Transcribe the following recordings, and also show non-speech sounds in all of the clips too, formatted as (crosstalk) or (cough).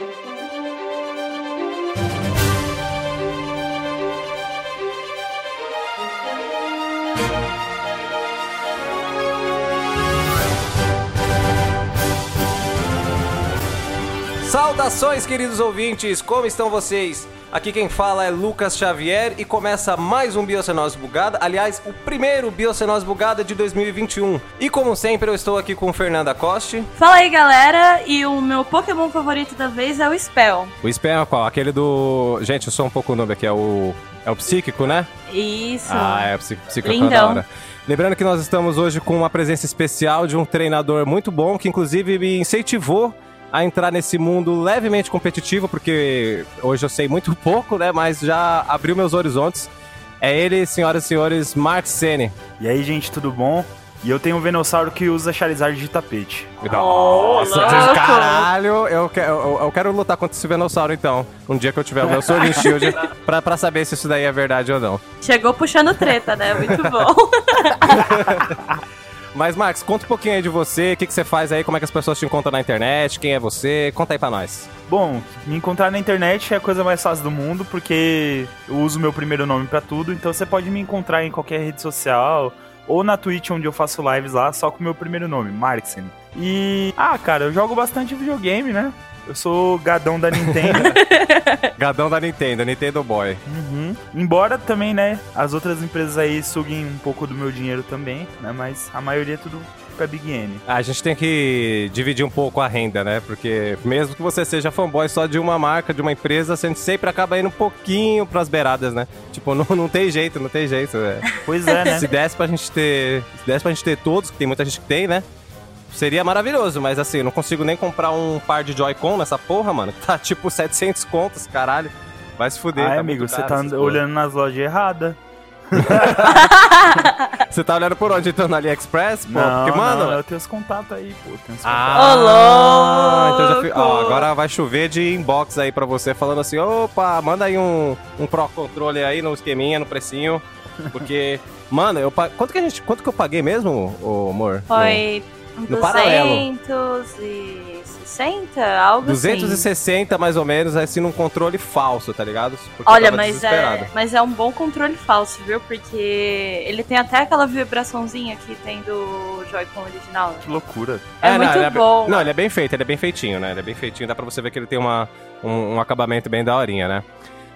Thank you. Saudações, queridos ouvintes, como estão vocês? Aqui quem fala é Lucas Xavier e começa mais um Biocenose Bugada, aliás, o primeiro Biocenose Bugada de 2021. E como sempre, eu estou aqui com Fernanda Coste. Fala aí, galera, e o meu Pokémon favorito da vez é o Spell. O Spell é qual? Aquele do... Gente, eu sou um pouco noob aqui, é o... É o psíquico, né? Isso. Ah, é o psí- psíquico Lindão. da hora. Lembrando que nós estamos hoje com uma presença especial de um treinador muito bom, que inclusive me incentivou a entrar nesse mundo levemente competitivo, porque hoje eu sei muito (laughs) pouco, né? Mas já abriu meus horizontes. É ele, senhoras e senhores, Mark Sene. E aí, gente, tudo bom? E eu tenho um Venossauro que usa Charizard de tapete. Nossa, louco! caralho! Eu, que- eu, eu quero lutar contra esse Venossauro, então. Um dia que eu tiver o meu Sword and Shield, (laughs) pra, pra saber se isso daí é verdade ou não. Chegou puxando treta, né? Muito bom. (laughs) Mas, Max, conta um pouquinho aí de você, o que, que você faz aí, como é que as pessoas te encontram na internet, quem é você, conta aí pra nós. Bom, me encontrar na internet é a coisa mais fácil do mundo, porque eu uso meu primeiro nome pra tudo, então você pode me encontrar em qualquer rede social, ou na Twitch, onde eu faço lives lá, só com o meu primeiro nome, Marksen. E, ah, cara, eu jogo bastante videogame, né? Eu sou gadão da Nintendo. (laughs) Gadão da Nintendo, Nintendo Boy. Uhum. Embora também, né, as outras empresas aí suguem um pouco do meu dinheiro também, né? Mas a maioria é tudo pra Big N. A gente tem que dividir um pouco a renda, né? Porque mesmo que você seja fanboy só de uma marca, de uma empresa, você sempre acaba indo um pouquinho pras beiradas, né? Tipo, não, não tem jeito, não tem jeito. é. Pois é, né? Se desse pra gente ter. Se desse pra gente ter todos, que tem muita gente que tem, né? Seria maravilhoso, mas assim, eu não consigo nem comprar um par de Joy-Con nessa porra, mano. (laughs) Tá tipo 700 contos, caralho. Vai se fuder. Ai, tá amigo, você tá olhando nas lojas erradas. (laughs) Você tá olhando por onde? Então no AliExpress? Pô, Não, porque, mano. não, eu tenho os contatos aí, pô. Tenho os contatos. Ah, então já fi- ó, louco! agora vai chover de inbox aí pra você, falando assim: opa, manda aí um, um Pro Controller aí no esqueminha, no precinho. Porque, (laughs) mano, eu pa- quanto que a gente. Quanto que eu paguei mesmo, ô, amor? Foi No paralelo. 260, algo No- assim. 260 mais ou menos, assim, num controle falso, tá ligado? Porque Olha, mas é, mas é um bom controle falso, viu? Porque ele tem até aquela vibraçãozinha que tem do Joy-Con original. Que loucura. É, não, muito ele bom. Não, ele é bem feito, ele é bem feitinho, né? Ele é bem feitinho, dá pra você ver que ele tem uma, um, um acabamento bem daorinha, né?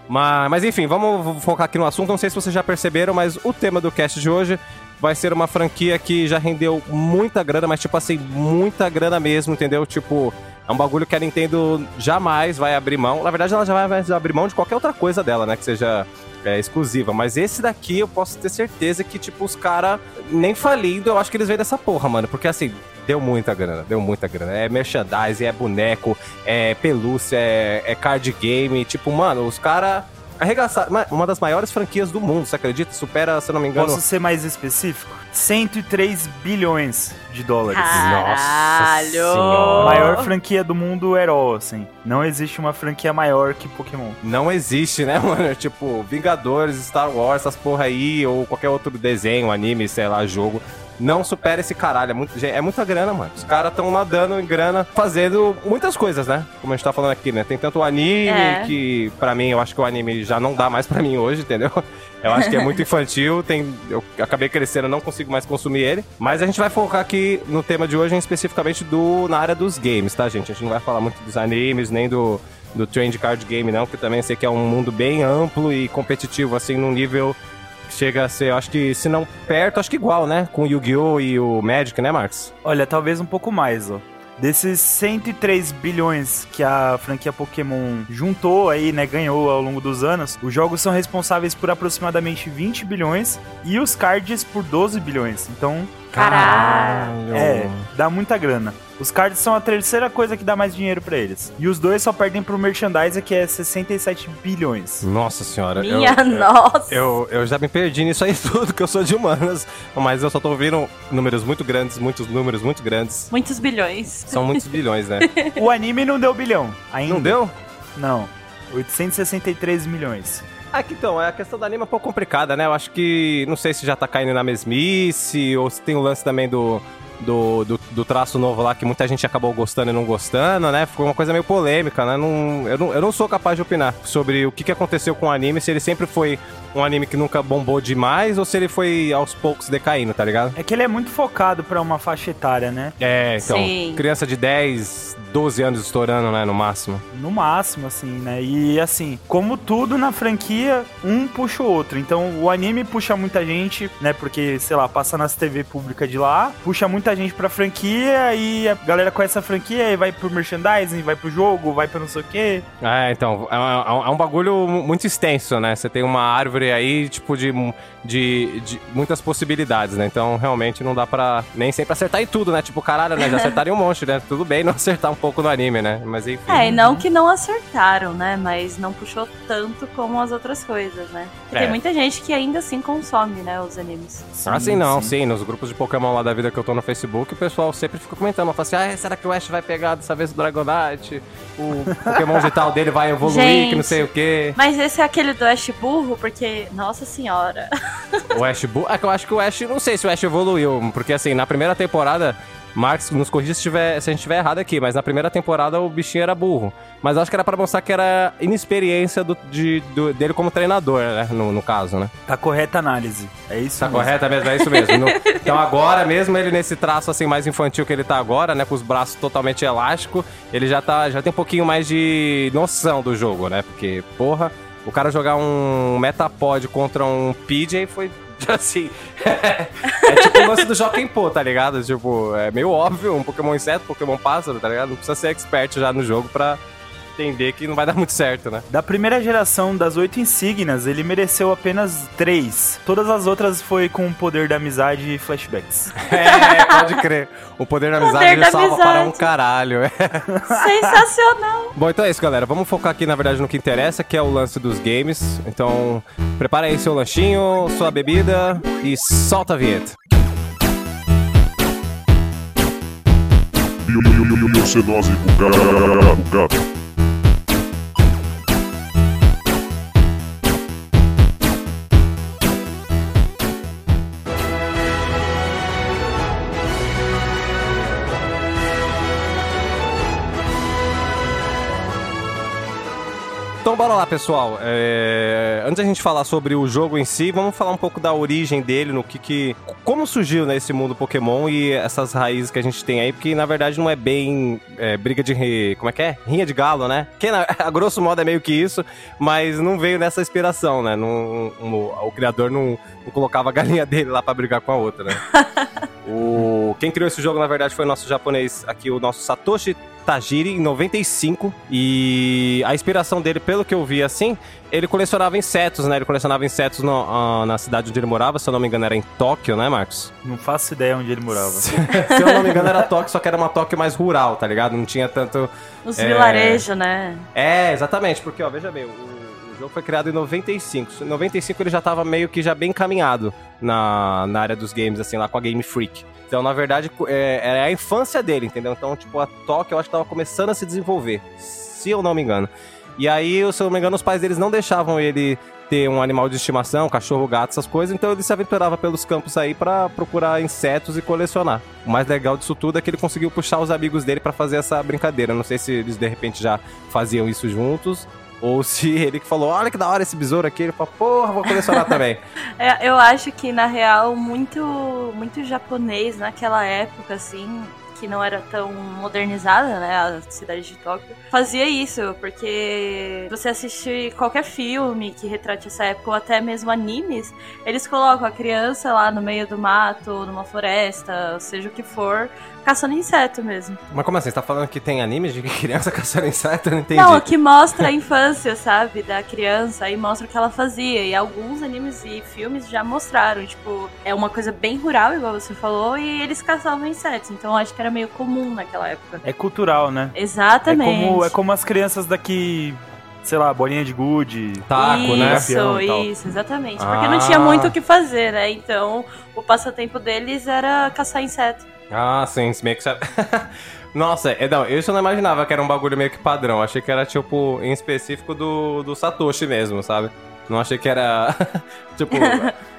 Mas, mas enfim, vamos focar aqui no assunto. Não sei se vocês já perceberam, mas o tema do cast de hoje vai ser uma franquia que já rendeu muita grana, mas tipo assim, muita grana mesmo, entendeu? Tipo, é um bagulho que a Nintendo jamais vai abrir mão. Na verdade, ela já vai abrir mão de qualquer outra coisa dela, né? Que seja é, exclusiva. Mas esse daqui eu posso ter certeza que, tipo, os caras, nem falindo, eu acho que eles vêm dessa porra, mano. Porque assim, deu muita grana, deu muita grana. É merchandising, é boneco, é pelúcia, é, é card game. Tipo, mano, os caras arregaçaram. Ma- Uma das maiores franquias do mundo, você acredita? Supera, se eu não me engano. Posso ser mais específico? 103 bilhões de dólares. Caralho! Senhora. A maior franquia do mundo herói, assim. Não existe uma franquia maior que Pokémon. Não existe, né, (laughs) mano? Tipo, Vingadores, Star Wars, essas porra aí, ou qualquer outro desenho, anime, sei lá, jogo. Não supera esse caralho. É, muito, é muita grana, mano. Os caras estão nadando em grana, fazendo muitas coisas, né? Como a gente tá falando aqui, né? Tem tanto o anime, É. que pra mim, eu acho que o anime já não dá mais pra mim hoje, entendeu? Eu acho que é muito (laughs) infantil, tem, eu acabei crescendo, não consigo mais consumir ele. Mas a gente vai focar aqui no tema de hoje, especificamente do, na área dos games, tá, gente? A gente não vai falar muito dos animes, nem do, do trend card game, não, porque também sei que é um mundo bem amplo e competitivo, assim, num nível que chega a ser, eu acho que, se não perto, acho que igual, né? Com o Yu-Gi-Oh! e o Magic, né, Marcos? Olha, talvez um pouco mais, ó. Desses 103 bilhões que a franquia Pokémon juntou aí, né, ganhou ao longo dos anos, os jogos são responsáveis por aproximadamente 20 bilhões e os cards por 12 bilhões. Então, Caralho. é, dá muita grana. Os cards são a terceira coisa que dá mais dinheiro pra eles. E os dois só perdem pro merchandise, que é 67 bilhões. Nossa senhora. eu- Minha eu- nossa! Eu, eu já me perdi nisso aí (laughs) tudo, que eu sou de humanas, mas eu só tô ouvindo números muito grandes, muitos números muito grandes. Muitos bilhões. São muitos bilhões, né? (laughs) O anime não deu bilhão ainda. Não deu? Não. 863 milhões. Aqui então, a questão do anime é um pouco complicada, né? Eu acho que, não sei se já tá caindo na mesmice, ou se tem o lance também do, do, do, do traço novo lá, que muita gente acabou gostando e não gostando, né? Ficou uma coisa meio polêmica, né? Não, eu, não, eu não sou capaz de opinar sobre o que, que aconteceu com o anime, se ele sempre foi um anime que nunca bombou demais ou se ele foi aos poucos decaindo, tá ligado? É que ele é muito focado pra uma faixa etária, né? É, então, Sim. criança de 10, 12 anos estourando, né, no máximo. No máximo, assim, né? E assim, como tudo na franquia, um puxa o outro. Então o anime puxa muita gente, né? Porque, sei lá, passa nas TV pública de lá, puxa muita gente pra franquia e a galera conhece a franquia e vai pro merchandising, vai pro jogo, vai pra não sei o quê. É, então, é, um- é um bagulho muito extenso, né? Você tem uma árvore aí, tipo, de, de, de muitas possibilidades, né? Então, realmente, não dá pra nem sempre acertar em tudo, né? Tipo, caralho, né? Já (laughs) acertaram um monte, né? Tudo bem não acertar um pouco no anime, né? Mas enfim. É, e não que não acertaram, né? Mas não puxou tanto como as outras coisas, né? Porque É. tem muita gente que ainda assim consome, né, os animes. Ah, sim, não, sim. Nos grupos de Pokémon lá da vida que eu tô no Facebook, o pessoal sempre fica comentando. Fala assim, ah, será que o Ash vai pegar dessa vez o Dragonite? O Pokémon digital dele vai evoluir, Gente. que não sei o quê. Mas esse é aquele do Ash burro, porque, nossa senhora. O Ash... É que eu acho que o Ash... Não sei se o Ash evoluiu, porque assim, na primeira temporada... Marcos, nos corrija se, tiver, se a gente estiver errado aqui, mas na primeira temporada o bichinho era burro. Mas eu acho que era pra mostrar que era inexperiência do, de, do- dele como treinador, né? No, no caso, né? Tá correta a análise. É isso Tá mesmo. correta mesmo, é isso mesmo. No- então agora, mesmo ele nesse traço assim mais infantil que ele tá agora, né, com os braços totalmente elásticos, ele já tá, já tem um pouquinho mais de noção do jogo, né? Porque, porra, o cara jogar um Metapod contra um PJ foi (laughs) assim, é tipo o lance do Joaquim Pô, tá ligado? Tipo, é meio óbvio, um Pokémon inseto, Pokémon pássaro, tá ligado? Não precisa ser expert já no jogo pra entender que não vai dar muito certo, né? Da primeira geração das oito insígnias, ele mereceu apenas três. Todas as outras foi com o poder da amizade e flashbacks. (laughs) É, pode crer. O poder da amizade Poder da salva para um caralho. Sensacional! (laughs) Bom, então é isso, galera. Vamos focar aqui, na verdade, no que interessa, que é o lance dos games. Então, prepara aí seu lanchinho, sua bebida e solta a vinheta. Biocenose bugada. Lá, pessoal. É, Antes da gente falar sobre o jogo em si, vamos falar um pouco da origem dele, no que que... Como surgiu né, esse mundo Pokémon e essas raízes que a gente tem aí, porque na verdade não é bem é, briga de... Como é que é? Rinha de galo, né? Que na- (laughs) a grosso modo é meio que isso, mas não veio nessa inspiração, né? Não, não- o criador não, não colocava a galinha (laughs) dele lá pra brigar com a outra, né? (laughs) O... Quem criou esse jogo, na verdade, foi o nosso japonês aqui, o nosso Satoshi Tajiri, em 95. E a inspiração dele, pelo que eu vi assim, ele colecionava insetos, né? Ele colecionava insetos no- ah, na cidade onde ele morava, se eu não me engano era em Tóquio, né, Marcos? Não faço ideia onde ele morava. se eu não me engano era Tóquio, só que era uma Tóquio mais rural, tá ligado? Não tinha tanto... Os É. vilarejos, né? É, exatamente, porque, ó, veja bem, o, o jogo foi criado em 95. Em 95 ele já tava meio que já bem encaminhado na, na área dos games, assim, lá com a Game Freak. Então, na verdade, é, era a infância dele, entendeu? Então, tipo, a Tóquio eu acho que tava começando a se desenvolver, se eu não me engano. E aí, se eu não me engano, os pais deles não deixavam ele ter um animal de estimação, cachorro, gato, essas coisas, então ele se aventurava pelos campos aí pra procurar insetos e colecionar. O mais legal disso tudo é que ele conseguiu puxar os amigos dele pra fazer essa brincadeira. Não sei se eles de repente já faziam isso juntos, ou se ele que falou, olha que da hora esse besouro aqui, ele falou, porra, vou colecionar também. (laughs) É, eu acho que, na real, muito, muito japonês naquela época, assim, que não era tão modernizada, né, a cidade de Tóquio, fazia isso, porque você assiste qualquer filme que retrate essa época, ou até mesmo animes, eles colocam a criança lá no meio do mato, numa floresta, seja o que for, caçando inseto mesmo. Mas como assim? Você tá falando que tem animes de criança (laughs) caçando inseto? Eu não entendi. Não, que mostra a infância, sabe, da criança e mostra o que ela fazia. E alguns animes e filmes já mostraram, tipo, é uma coisa bem rural, igual você falou, e eles caçavam insetos. Então eu acho que era meio comum naquela época. É cultural, né? É Exatamente. como, é como as crianças daqui, sei lá, bolinha de gude. Taco, isso, né? Campeão e tal. isso, exatamente. Ah. Porque não tinha muito o que fazer, né? Então o passatempo deles era caçar inseto. Ah, sim, meio que... sabe- (laughs) Nossa, é, não, isso eu não imaginava que era um bagulho meio que padrão. Achei que era, tipo, em específico do, do Satoshi mesmo, sabe? Não achei que era, (laughs) tipo... (laughs)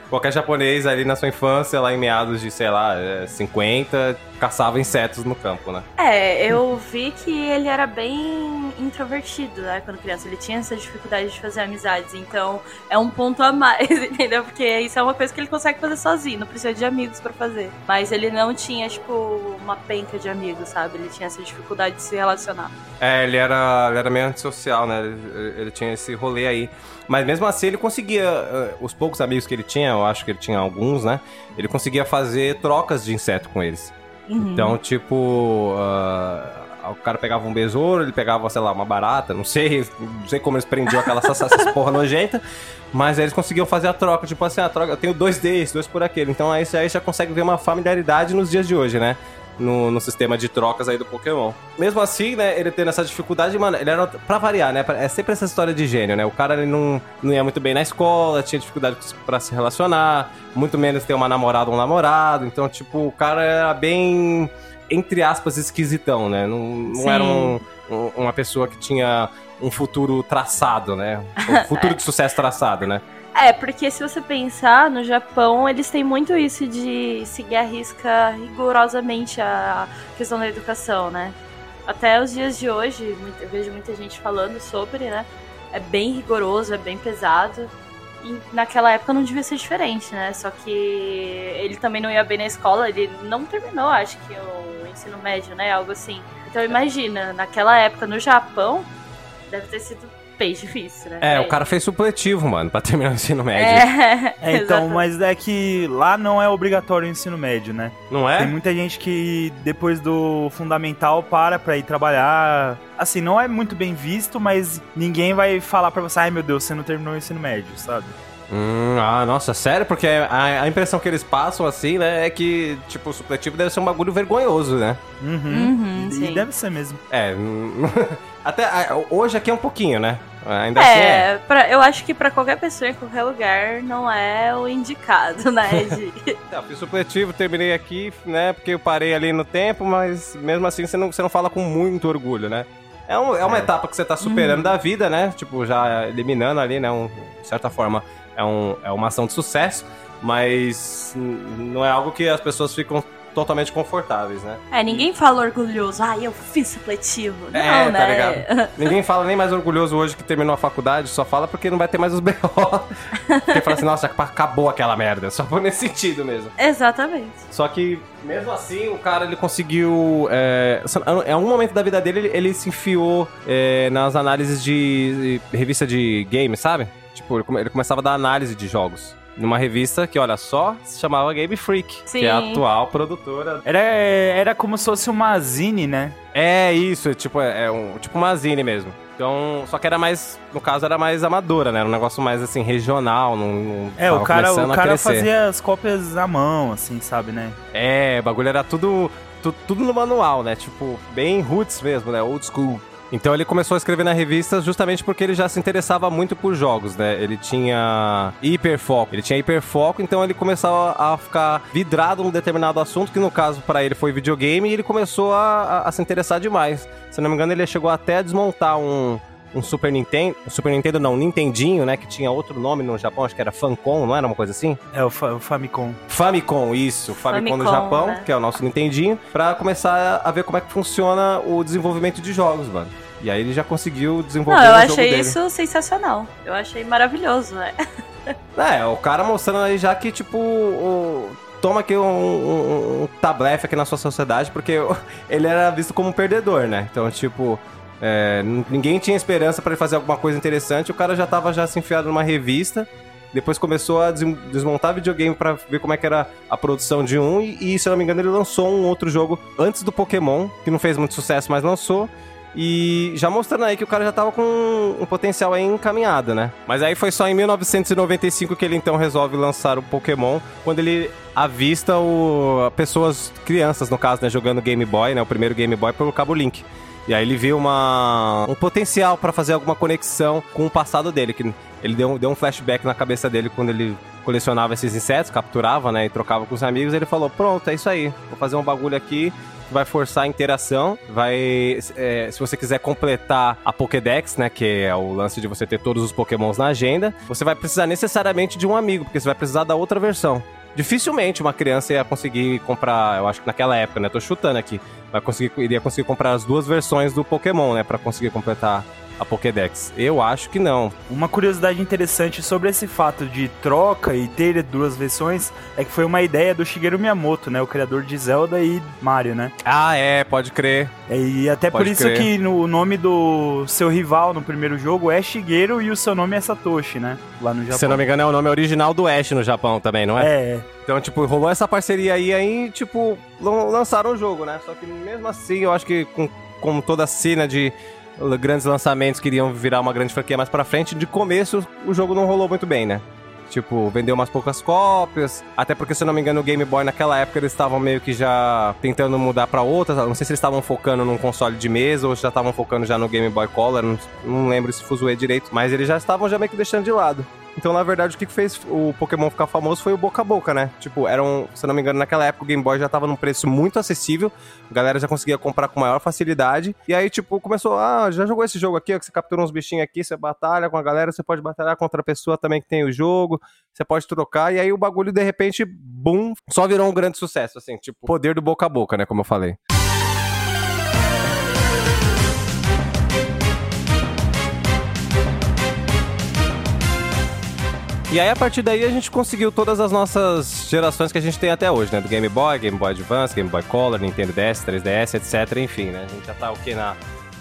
Qualquer japonês ali na sua infância, lá em meados de, sei lá, é, 50, caçava insetos no campo, né? É, eu vi que ele era bem introvertido, né, quando criança. Ele tinha essa dificuldade de fazer amizades, então é um ponto a mais, (laughs) entendeu? Porque isso é uma coisa que ele consegue fazer sozinho, não precisa de amigos pra fazer. Mas ele não tinha, tipo, uma penca de amigos, sabe? Ele tinha essa dificuldade de se relacionar. É, ele era, ele era meio antissocial, né? Ele, ele tinha esse rolê aí. Mas mesmo assim ele conseguia, eh, os poucos amigos que ele tinha, eu acho que ele tinha alguns, né? Ele conseguia fazer trocas de inseto com eles. Uhum. Então, tipo, ah, o cara pegava um besouro, ele pegava, sei lá, uma barata, não sei, não sei como eles prendiam aquela porra nojenta, mas aí eles conseguiam fazer a troca, tipo assim, a troca, eu tenho dois desses, dois por aquele. Então aí você aí já consegue ver uma familiaridade nos dias de hoje, né? No, no sistema de trocas aí do Pokémon. Mesmo assim, né, ele tendo essa dificuldade, mano, ele era, pra variar, né, é sempre essa história de gênio, né, o cara ele não, não ia muito bem na escola, tinha dificuldade pra se relacionar, muito menos ter uma namorada ou um namorado, então, tipo, o cara era bem, entre aspas, esquisitão, né, não, não era um- um- uma pessoa que tinha um futuro traçado, né, um futuro (laughs) de sucesso traçado, né. É, porque se você pensar, no Japão, eles têm muito isso de seguir a risca rigorosamente a questão da educação, né? Até os dias de hoje, eu vejo muita gente falando sobre, né? É bem rigoroso, é bem pesado. E naquela época não devia ser diferente, né? Só que ele também não ia bem na escola, ele não terminou, acho que o ensino médio, né? Algo assim. Então imagina, naquela época no Japão, deve ter sido bem difícil, né? É, o cara fez supletivo, mano, pra terminar o ensino médio. É, (laughs) É, então, mas é que lá não é obrigatório o ensino médio, né? Não é? Tem muita gente que depois do fundamental para pra ir trabalhar. Assim, não é muito bem visto, mas ninguém vai falar pra você, ai meu Deus, você não terminou o ensino médio, sabe? Hum, ah, nossa, sério? Porque a, a impressão que eles passam, assim, né, é que, tipo, o supletivo deve ser um bagulho vergonhoso, né? Uhum. Uhum, e sim. deve ser mesmo. É, hum, (laughs) até hoje aqui é um pouquinho, né? Ainda assim é. É, pra, eu acho que pra qualquer pessoa em qualquer lugar não é o indicado, (laughs) né? De... Eu (laughs) fiz supletivo, terminei aqui, né, porque eu parei ali no tempo, mas mesmo assim você não, você não fala com muito orgulho, né? É, um- é uma É. etapa que você tá superando da vida, né? Tipo, já eliminando ali, né? Um, de certa forma, é, um, é uma ação de sucesso, mas não é algo que as pessoas ficam totalmente confortáveis, né? É, ninguém fala orgulhoso, ah, eu fiz supletivo. Não, É, né? (laughs) Ninguém fala nem mais orgulhoso hoje que terminou a faculdade, só fala porque não vai ter mais os (laughs) BO. porque fala assim, nossa, acabou aquela merda. Só foi nesse sentido mesmo. Exatamente. Só que, mesmo assim, o cara ele conseguiu. É, em algum momento da vida dele, ele, ele se enfiou é, nas análises de, de revista de games, sabe? Tipo, ele, come- ele começava a dar análise de jogos. Numa revista que, olha só, se chamava Game Freak, que é a Sim. atual produtora. Era, era como se fosse uma zine, né? É isso, tipo, é, é um, tipo uma zine mesmo. Então, só que era mais, no caso, era mais amadora, né? Era um negócio mais assim, regional. Não, não É, o cara, o cara fazia as cópias à mão, assim, sabe, né? É, o bagulho era tudo, tu- tudo no manual, né? Tipo, bem roots mesmo, né? Old school. Então ele começou a escrever na revista justamente porque ele já se interessava muito por jogos, né? Ele tinha hiperfoco, ele tinha hiperfoco, então ele começava a ficar vidrado num determinado assunto, que no caso para ele foi videogame, e ele começou a, a- a se interessar demais. Se não me engano, ele chegou até a desmontar um, um Super Nintendo, um Super Nintendo não, um Nintendinho, né? Que tinha outro nome no Japão, acho que era Famicom, não era uma coisa assim? É, o, Fa- o Famicom. Famicom, isso, Famicom, do Famicom, Japão, né? que é o nosso Nintendinho, pra começar a ver como é que funciona o desenvolvimento de jogos, mano. E aí ele já conseguiu desenvolver Não, eu o jogo achei isso sensacional. Eu achei maravilhoso, né? (laughs) É, o cara mostrando aí já que, tipo, o- toma aqui um, um, um tablefe aqui na sua sociedade, porque (laughs) ele era visto como um perdedor, né? Então, tipo, é, ninguém tinha esperança pra ele fazer alguma coisa interessante, o cara já tava já se enfiado numa revista, depois começou a des- desmontar videogame pra ver como é que era a produção de um, e, e, se eu não me engano ele lançou um outro jogo antes do Pokémon, que não fez muito sucesso, mas lançou, e já mostrando aí que o cara já tava com um potencial aí encaminhado, né? Mas aí foi só em 1995 que ele então resolve lançar o Pokémon, quando ele avista o pessoas, crianças no caso, né, jogando Game Boy, né, o primeiro Game Boy pelo cabo Link. E aí ele viu uma, um potencial pra fazer alguma conexão com o passado dele, que ele deu, deu um flashback na cabeça dele quando ele colecionava esses insetos, capturava, né, e trocava com os amigos, ele falou, pronto, é isso aí, vou fazer um bagulho aqui vai forçar a interação, vai. é, se você quiser completar a Pokédex, né? Que é o lance de você ter todos os Pokémons na agenda, você vai precisar necessariamente de um amigo, porque você vai precisar da outra versão. Dificilmente uma criança ia conseguir comprar, eu acho que naquela época, né? Tô chutando aqui. Vai conseguir, iria conseguir comprar as duas versões do Pokémon, né? Pra conseguir completar a Pokédex. Eu acho que não. Uma curiosidade interessante sobre esse fato de troca e ter duas versões é que foi uma ideia do Shigeru Miyamoto, né? O criador de Zelda e Mario, né? Ah, é, pode crer. E até por Pode isso crer. que no o nome do seu rival no primeiro jogo é Shigeru e o seu nome é Satoshi, né? Lá no Japão. Se eu não me engano, é o nome original do Ash no Japão também, não é? É, Então, tipo, rolou essa parceria aí, aí, tipo, lan- lançaram o jogo, né? Só que mesmo assim, eu acho que com, com toda a cena de grandes lançamentos que iriam virar uma grande franquia mais pra frente, de começo o jogo não rolou muito bem, né? Tipo, vendeu umas poucas cópias. Até porque, se eu não me engano, o Game Boy naquela época eles estavam meio que já tentando mudar pra outras. Não sei se eles estavam focando num console de mesa ou já estavam focando já no Game Boy Color. Não, não lembro se fuzuei direito. Mas eles já estavam já meio que deixando de lado. Então, na verdade, o que fez o Pokémon ficar famoso foi o boca a boca, né? Tipo, era um, se não me engano, naquela época o Game Boy já tava num preço muito acessível, a galera já conseguia comprar com maior facilidade. E aí, tipo, começou, ah, já jogou esse jogo aqui, ó, que você captura uns bichinhos aqui, você batalha com a galera, você pode batalhar contra a pessoa também que tem o jogo, você pode trocar, e aí o bagulho, de repente, boom, só virou um grande sucesso, assim, tipo, poder do boca a boca, né, como eu falei. E aí, a partir daí, a gente conseguiu todas as nossas gerações que a gente tem até hoje, né? Do Game Boy, Game Boy Advance, Game Boy Color, Nintendo DS, 3DS, etc. Enfim, né? A gente já tá o quê? Na,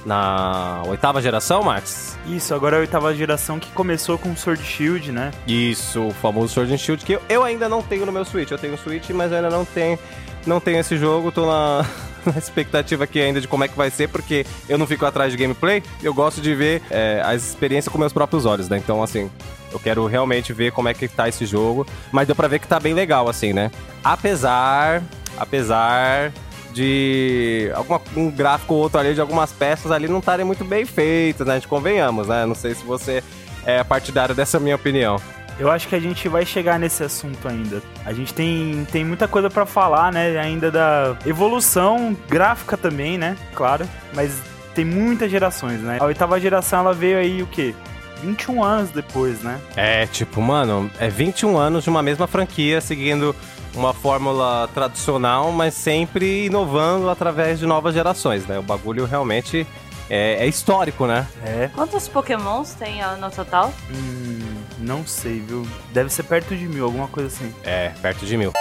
na oitava geração, Max? isso, agora é a oitava geração que começou com Sword Shield, né? Isso, o famoso Sword Shield, que eu, eu ainda não tenho no meu Switch. Eu tenho o Switch, mas eu ainda não tenho, não tenho esse jogo. Tô na, (laughs) na expectativa aqui ainda de como é que vai ser, porque eu não fico atrás de gameplay. Eu gosto de ver é, as experiências com meus próprios olhos, né? Então, assim, eu quero realmente ver como é que tá esse jogo. Mas deu pra ver que tá bem legal, assim, né? Apesar, apesar de alguma, um gráfico ou outro ali, de algumas peças ali não estarem muito bem feitas, né? A gente convenhamos, né? Não sei se você é partidário dessa minha opinião. Eu acho que a gente vai chegar nesse assunto ainda. A gente tem, tem muita coisa pra falar, né? Ainda da evolução gráfica também, né? Claro. Mas tem muitas gerações, né? A oitava geração ela veio aí o quê? 21 anos depois, né? É, tipo, mano, é 21 anos de uma mesma franquia, seguindo uma fórmula tradicional, mas sempre inovando através de novas gerações, né? O bagulho realmente é, é histórico, né? É. Quantos pokémons tem no total? Hum, não sei, viu? Deve ser perto de mil, alguma coisa assim. É, perto de mil.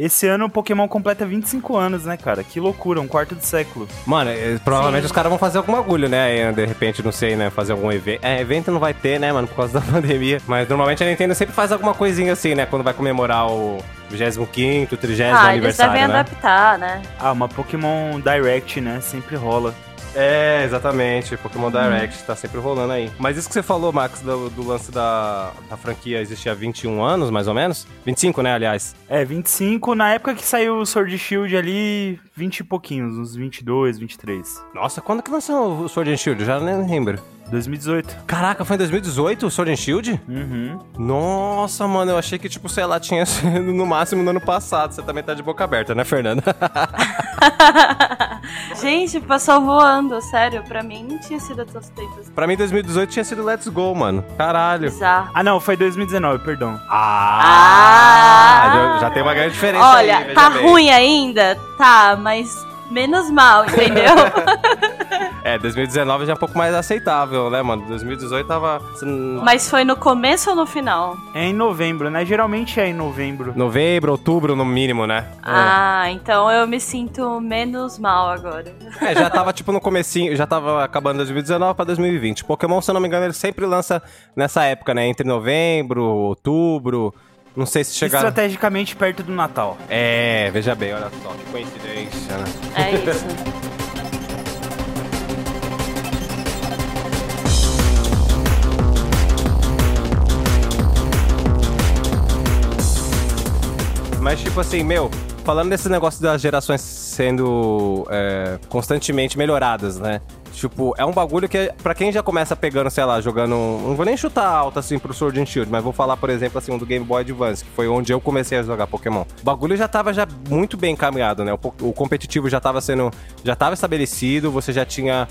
Esse ano o Pokémon completa 25 anos, né, cara? Que loucura, um quarto de século. Mano, é, provavelmente Sim. os caras vão fazer algum bagulho, né? De repente, não sei, né? Fazer algum evento. É, evento não vai ter, né, mano? Por causa da (laughs) pandemia. Mas normalmente a Nintendo sempre faz alguma coisinha assim, né? Quando vai comemorar o 25º, 30 ah, eles aniversário, devem né? adaptar, né? Ah, uma Pokémon Direct, né? Sempre rola. É, exatamente. Pokémon Direct tá sempre rolando aí. Mas isso que você falou, Max, do, do lance da, da franquia existir há 21 anos, mais ou menos? 25, né, aliás? É, 25, na época que saiu o Sword Shield ali, 20 e pouquinhos, uns 22, 23. Nossa, quando que lançou o Sword Shield? Já nem lembro. 2018. Caraca, foi em 2018 o Sword and Shield? Uhum. Nossa, mano, eu achei que, tipo, sei lá, tinha (laughs) sido no máximo no ano passado. Você também tá de boca aberta, né, Fernanda? (laughs) Gente, passou voando, sério. Pra mim não tinha sido tanto tempo pra mim, 2018 tinha sido Let's Go, mano. Caralho. Bizarro. Ah, não, foi 2019, perdão. Ah! Já, já tem uma grande diferença Olha, aí, tá bem. ruim ainda? Tá, mas menos mal, entendeu? (laughs) É, 2019 já é um pouco mais aceitável, né, mano? 2018 tava... mas foi no começo ou no final? É em novembro, né? Geralmente é em novembro. Novembro, outubro, no mínimo, né? Ah, então eu me sinto menos mal agora. (laughs) É, já tava tipo no comecinho, já tava acabando 2019 pra 2020. Pokémon, se eu não me engano, ele sempre lança nessa época, né? Entre novembro, outubro. Não sei se chegar. Estrategicamente perto do Natal. É, veja bem, olha só, que coincidência, né? É isso. (laughs) Mas, tipo assim, meu, falando desse negócio das gerações sendo é, constantemente melhoradas, né? Tipo, é um bagulho que, pra quem já começa pegando, sei lá, jogando. Não vou nem chutar alto assim pro Sword and Shield, mas vou falar, por exemplo, assim, um do Game Boy Advance, que foi onde eu comecei a jogar Pokémon. O bagulho já tava já muito bem encaminhado, né? O, o competitivo já tava sendo. Já tava estabelecido, você já tinha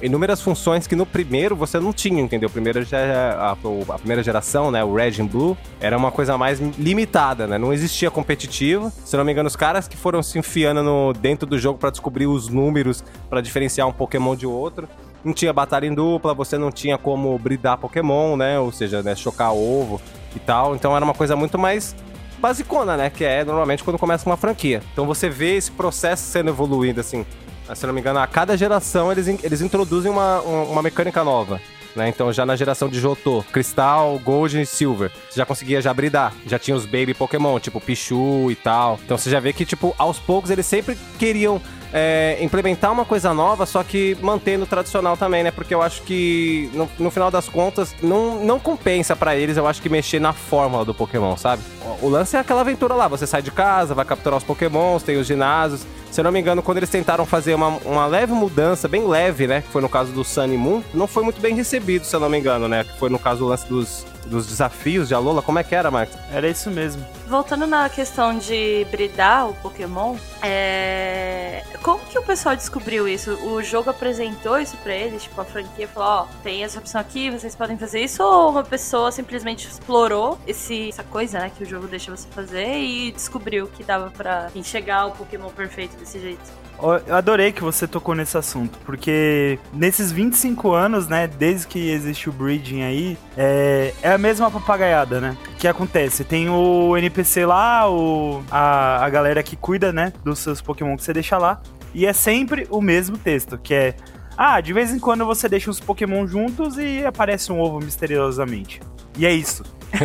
inúmeras funções que no primeiro você não tinha, entendeu? Primeiro já a, a, primeira geração, né, o Red and Blue, era uma coisa mais limitada, né? Não existia competitivo. Se não me engano, os caras que foram se enfiando no, dentro do jogo para descobrir os números para diferenciar um Pokémon de outro. Não tinha batalha em dupla, você não tinha como bridar Pokémon, né? Ou seja, né, chocar ovo e tal. Então era uma coisa muito mais basicona, né? Que é normalmente quando começa uma franquia. Então você vê esse processo sendo evoluído, assim. Se não me engano, a cada geração eles, eles introduzem uma, uma mecânica nova. Né? Então já na geração de Jotô, Cristal, Gold e Silver, você já conseguia já bridar. Já tinha os Baby Pokémon, tipo Pichu e tal. Então você já vê que, tipo, aos poucos eles sempre queriam é, implementar uma coisa nova, só que mantendo o tradicional também, né? Porque eu acho que, no, no final das contas, não, não compensa para eles, eu acho que mexer na fórmula do Pokémon, sabe? O, lance é aquela aventura lá, você sai de casa, vai capturar os Pokémons, tem os ginásios. Se eu não me engano, quando eles tentaram fazer uma, uma leve mudança, bem leve, né? Que foi no caso do Sun e Moon, não foi muito bem recebido, se eu não me engano, né? Que foi no caso do lance dos, dos desafios de Alola. Como é que era, Max? Era isso mesmo. Voltando na questão de bridar o Pokémon, é... como que o pessoal descobriu isso? O jogo apresentou isso pra eles? Tipo, a franquia falou, ó, oh, tem essa opção aqui, vocês podem fazer isso? Ou uma pessoa simplesmente explorou esse, essa coisa, né, que o jogo deixa você fazer e descobriu que dava pra enxergar o Pokémon perfeito desse jeito? Eu adorei que você tocou nesse assunto, porque nesses 25 anos, né, desde que existe o breeding aí, é, é a mesma papagaiada, né? Que acontece? Tem o NPC lá, o, a, a galera que cuida, né, dos seus Pokémon que você deixa lá, e é sempre o mesmo texto, que é ah, de vez em quando você deixa os Pokémon juntos e aparece um ovo misteriosamente. E é isso. (laughs)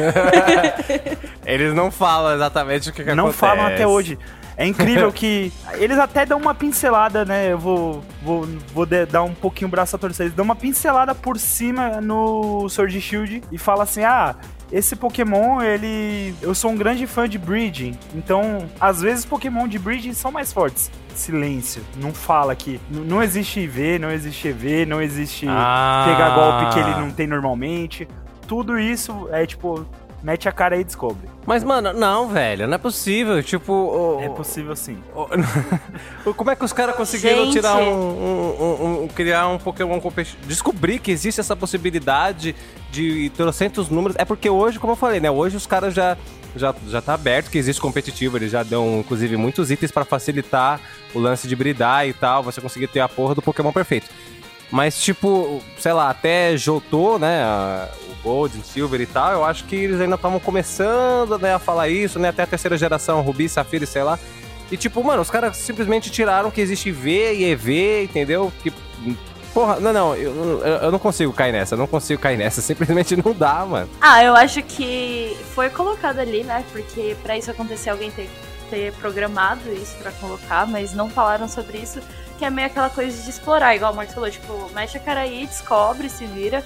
(laughs) Eles não falam exatamente o que, que não acontece. Não falam até hoje. É incrível (laughs) que eles até dão uma pincelada, né? Eu vou, vou, vou dar um pouquinho o braço a torcer. Eles dão uma pincelada por cima no Sword Shield e fala assim: ah, esse Pokémon, ele. Eu sou um grande fã de breeding. Então, às vezes, Pokémon de breeding são mais fortes. Silêncio. Não fala aqui. não existe IV, não existe EV, não existe ah. pegar golpe que ele não tem normalmente. Tudo isso é tipo mete a cara aí e descobre. Mas, mano, não, velho, não é possível. Tipo. O, é possível sim. O, (laughs) como é que os caras conseguiram Gente. tirar um, um, um, criar um Pokémon competitivo? Descobrir que existe essa possibilidade de trocentos números. É porque hoje, como eu falei, né? Hoje os caras já. Já, já tá aberto que existe competitivo, eles já dão, inclusive, muitos itens para facilitar o lance de bridar e tal, você conseguir ter a porra do Pokémon perfeito. Mas, tipo, sei lá, até Jotô, né? O Gold, Silver e tal, eu acho que eles ainda estavam começando né, a falar isso, né? Até a terceira geração, Rubi, Safira e sei lá. E, tipo, mano, os caras simplesmente tiraram que existe V e EV, entendeu? Que. Porra, não, não, eu, eu não consigo cair nessa, eu não consigo cair nessa, (laughs) simplesmente não dá, mano. Ah, eu acho que foi colocado ali, né? Porque para isso acontecer, alguém tem que ter programado isso para colocar, mas não falaram sobre isso que é meio aquela coisa de explorar, igual o Marcos falou, tipo, mexe a cara aí, descobre, se vira.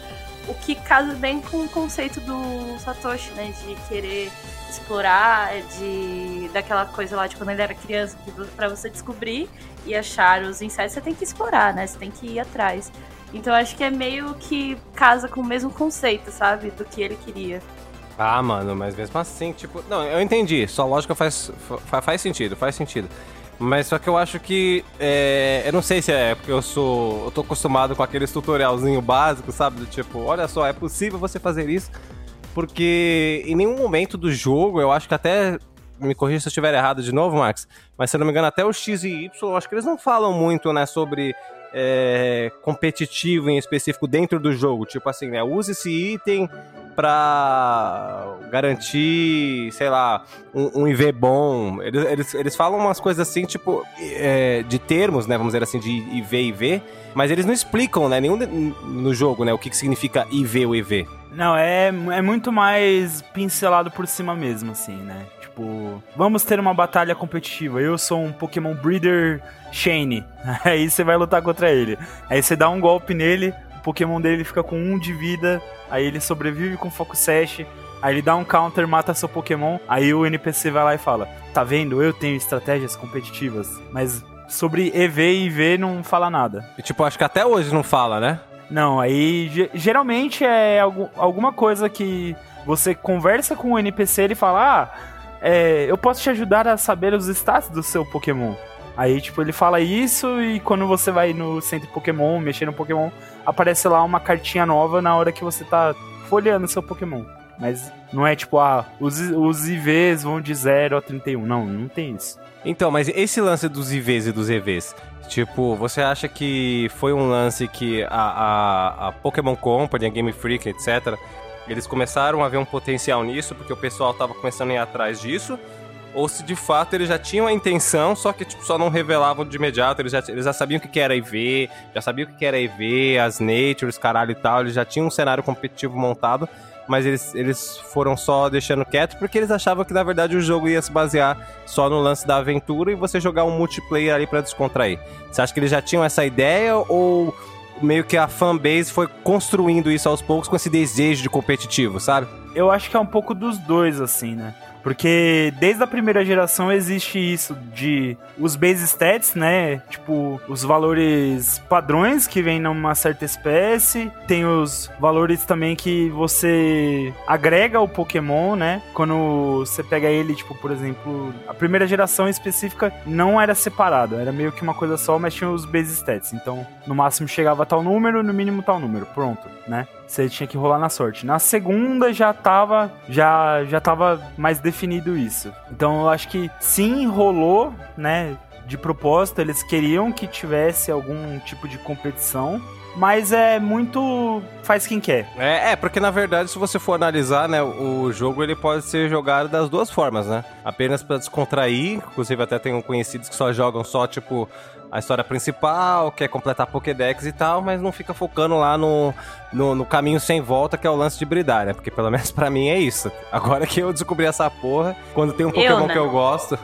O que casa bem com o conceito do Satoshi, né? De querer explorar, de daquela coisa lá de quando ele era criança, que para você descobrir e achar os insetos, você tem que explorar, né? Você tem que ir atrás. Então acho que é meio que casa com o mesmo conceito, sabe? Do que ele queria. Ah, mano, mas mesmo assim, tipo. Não, eu entendi. Sua lógica faz, faz sentido, faz sentido. Mas só que eu acho que. É, eu não sei se é porque eu sou. Eu tô acostumado com aqueles tutorialzinho básico, sabe? Do tipo, olha só, é possível você fazer isso. Porque em nenhum momento do jogo, eu acho que até. Me corrija se eu estiver errado de novo, Max. Mas se eu não me engano, até o X e Y, eu acho que eles não falam muito, né, sobre é, competitivo em específico dentro do jogo. Tipo assim, né? Use esse item para garantir, sei lá, um, um IV bom. Eles, eles, eles falam umas coisas assim, tipo, é, de termos, né? Vamos dizer assim, de IV e IV, mas eles não explicam, né? Nenhum no jogo, né? O que, que significa IV ou EV. Não, é, é muito mais pincelado por cima mesmo, assim, né? Tipo, vamos ter uma batalha competitiva. Eu sou um Pokémon Breeder Shane. (laughs) Aí você vai lutar contra ele. Aí você dá um golpe nele, o Pokémon dele fica com um de vida. Aí ele sobrevive com Focus Sash. Aí ele dá um counter, mata seu Pokémon. Aí o NPC vai lá e fala: Tá vendo? Eu tenho estratégias competitivas, mas sobre EV e IV não fala nada. E, tipo, acho que até hoje não fala, né? Não, aí ge- geralmente é algu- alguma coisa que você conversa com o NPC ele fala: Ah, é, eu posso te ajudar a saber os status do seu Pokémon. Aí, tipo, ele fala isso e quando você vai no centro Pokémon, mexer no Pokémon, aparece lá uma cartinha nova na hora que você tá folheando seu Pokémon. Mas não é tipo, ah, os, os IVs vão de 0 a 31. Não, não tem isso. Então, mas esse lance dos IVs e dos EVs, tipo, você acha que foi um lance que a, a, a Pokémon Company, a Game Freak, etc., eles começaram a ver um potencial nisso porque o pessoal tava começando a ir atrás disso? Ou se de fato eles já tinham a intenção, só que tipo, só não revelavam de imediato, eles já, eles já sabiam o que era IV, já sabiam o que que era EV, as Natures, caralho e tal, eles já tinham um cenário competitivo montado, mas eles, eles foram só deixando quieto porque eles achavam que na verdade o jogo ia se basear só no lance da aventura e você jogar um multiplayer ali pra descontrair. Você acha que eles já tinham essa ideia ou meio que a fanbase foi construindo isso aos poucos com esse desejo de competitivo, sabe? Eu acho que é um pouco dos dois, assim, né? Porque desde a primeira geração existe isso de os base stats, né? Tipo, os valores padrões que vem numa certa espécie. Tem os valores também que você agrega ao Pokémon, né? Quando você pega ele, tipo, por exemplo, a primeira geração específica não era separado, era meio que uma coisa só, mas tinha os base stats. Então, no máximo chegava tal número, no mínimo tal número. Pronto, né? Você tinha que rolar na sorte. Na segunda já tava, já, já tava mais definido isso. Então eu acho que sim, rolou, né? De propósito, eles queriam que tivesse algum tipo de competição. Mas é muito. faz quem quer. É, é, porque na verdade, se você for analisar, né, o jogo ele pode ser jogado das duas formas, né? Apenas pra descontrair, inclusive até tenho conhecidos que só jogam só, tipo, a história principal, quer completar Pokédex e tal, mas não fica focando lá no, no, no caminho sem volta, que é o lance de bridar, né? Porque pelo menos pra mim é isso. Agora que eu descobri essa porra, quando tem um Pokémon que eu gosto,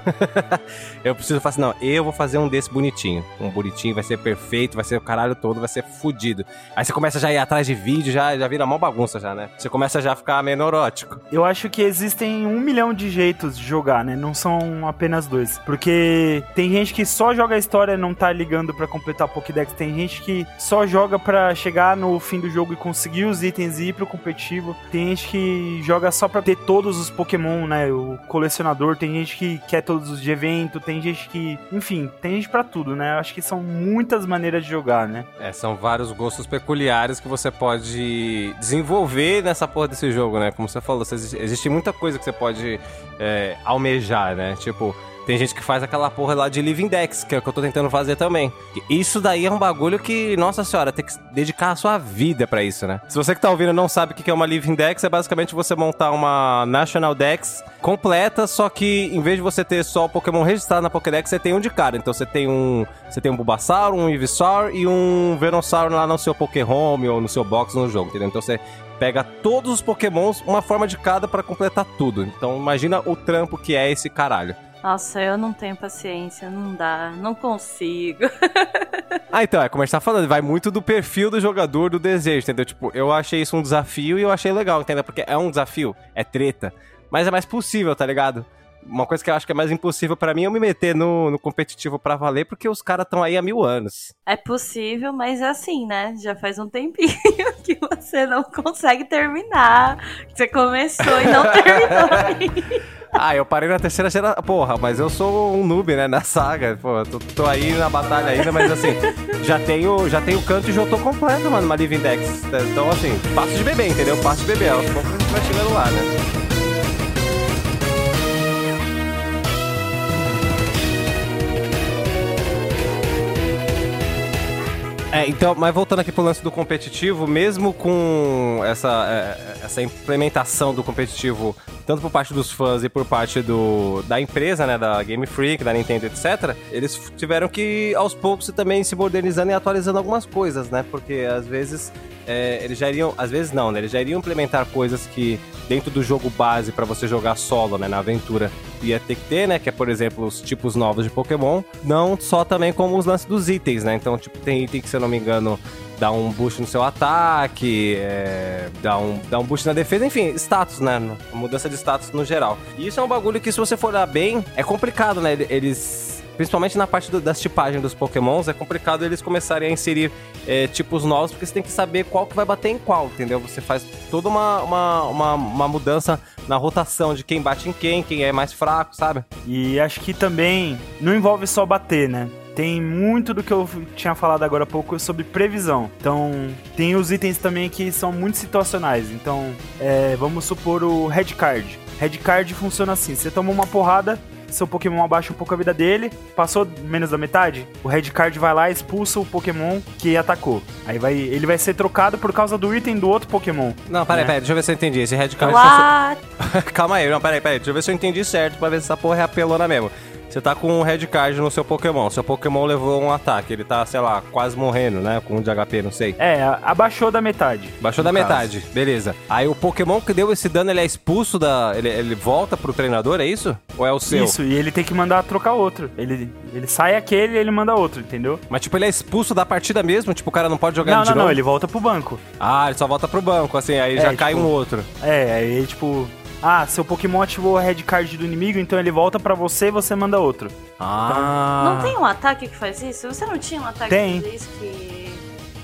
(laughs) eu preciso falar assim, não, eu vou fazer um desse bonitinho. Um bonitinho, vai ser perfeito, vai ser o caralho todo, vai ser fudido. Aí você começa já a ir atrás de vídeo, já, já vira mó bagunça já, né? Você começa já a ficar meio neurótico. Eu acho que existem um milhão de jeitos de jogar, né? Não são apenas dois. Porque tem gente que só joga a história e não tá ligando pra completar a Pokédex. Tem gente que só joga pra chegar no fim do jogo e conseguir os itens e ir pro competitivo. Tem gente que joga só pra ter todos os Pokémon, né? O colecionador. Tem gente que quer todos os de evento. Tem gente que. Enfim, tem gente pra tudo, né? Eu acho que são muitas maneiras de jogar, né? É, são vários gostos peculiares que você pode desenvolver nessa porra desse jogo, né? Como você falou, existe muita coisa que você pode é, almejar, né? Tipo, tem gente que faz aquela porra lá de Living Dex, que é o que eu tô tentando fazer também. Isso daí é um bagulho que, nossa senhora, tem que dedicar a sua vida pra isso, né? Se você que tá ouvindo não sabe o que é uma Living Dex, é basicamente você montar uma National Dex completa, só que em vez de você ter só o Pokémon registrado na Pokédex, você tem um de cada. Então você tem um, você tem um Bulbasaur, um Ivysaur e um Venusaur lá no seu Pokéhome ou no seu box no jogo, entendeu? Então você pega todos os Pokémons, uma forma de cada pra completar tudo. Então imagina o trampo que é esse caralho. Nossa, eu não tenho paciência, não dá, não consigo. (laughs) Ah, então, é como a gente tá falando, vai muito do perfil do jogador, do desejo, entendeu? Tipo, eu achei isso um desafio e eu achei legal, entendeu? Porque é um desafio, é treta, mas é mais possível, tá ligado? Uma coisa que eu acho que é mais impossível pra mim é eu me meter no, no competitivo pra valer, porque os caras estão aí há mil anos. É possível, mas é assim, né? Já faz um tempinho (laughs) que você não consegue terminar. Que Você começou e não terminou. (laughs) Ah, eu parei na terceira geração. Porra, mas eu sou um noob, né? Na saga. Pô, tô, tô aí na batalha ainda, mas assim, já tenho, já tenho canto e já tô completo, mano, uma Living Dex. Então, assim, passo de bebê, entendeu? Passo de bebê. Aos poucos a gente vai chegando lá, né? É, então, mas voltando aqui pro lance do competitivo, mesmo com essa, é, essa implementação do competitivo, tanto por parte dos fãs e por parte do, da empresa, né, da Game Freak, da Nintendo, etc., eles tiveram que, aos poucos, também se modernizando e atualizando algumas coisas, né, porque às vezes é, eles já iriam, às vezes não, né, eles já iriam implementar coisas que dentro do jogo base para você jogar solo, né, na aventura, ia ter que ter, né, que é, por exemplo, os tipos novos de Pokémon, não só também como os lances dos itens, né, então, tipo, tem item que, se eu não me engano, dá um boost no seu ataque, é, dá, um, dá um boost na defesa, enfim, status, né? Mudança de status no geral. E isso é um bagulho que, se você for olhar bem, é complicado, né? Eles. Principalmente na parte do- das tipagens dos pokémons, é complicado eles começarem a inserir é, tipos novos, porque você tem que saber qual que vai bater em qual, entendeu? Você faz toda uma, uma, uma, uma mudança na rotação de quem bate em quem, quem é mais fraco, sabe? E acho que também não envolve só bater, né? Tem muito do que eu tinha falado agora há pouco sobre previsão. Então, tem os itens também que são muito situacionais. Então, é, vamos supor o Red Card. Red Card funciona assim: você toma uma porrada, seu Pokémon abaixa um pouco a vida dele, passou menos da metade, o Red Card vai lá e expulsa o Pokémon que atacou. Aí vai, ele vai ser trocado por causa do item do outro Pokémon. Não, peraí, É. peraí, deixa eu ver se eu entendi. Esse Red Card... What? (laughs) Calma aí, não, peraí, peraí. Deixa eu ver se eu entendi certo pra ver se essa porra é apelona mesmo. Você tá com um Red Card no seu Pokémon. Seu Pokémon levou um ataque. Ele tá, sei lá, quase morrendo, né? Com um de HP, não sei. É, abaixou da metade. Baixou da caso. metade, beleza. Aí o Pokémon que deu esse dano, ele é expulso da. Ele, ele volta pro treinador, é isso? Ou é o seu? Isso, e ele tem que mandar trocar outro. Ele, ele sai aquele e ele manda outro, entendeu? Mas tipo, ele é expulso da partida mesmo? Tipo, o cara não pode jogar não, ele de não, novo? não, ele volta pro banco. Ah, ele só volta pro banco, assim, aí É, já cai tipo- um outro. É, aí tipo. Ah, seu Pokémon ativou a Red Card do inimigo, então ele volta pra você e você manda outro. Ah. Não tem um ataque que faz isso? Você não tinha um ataque Tem. que faz isso que.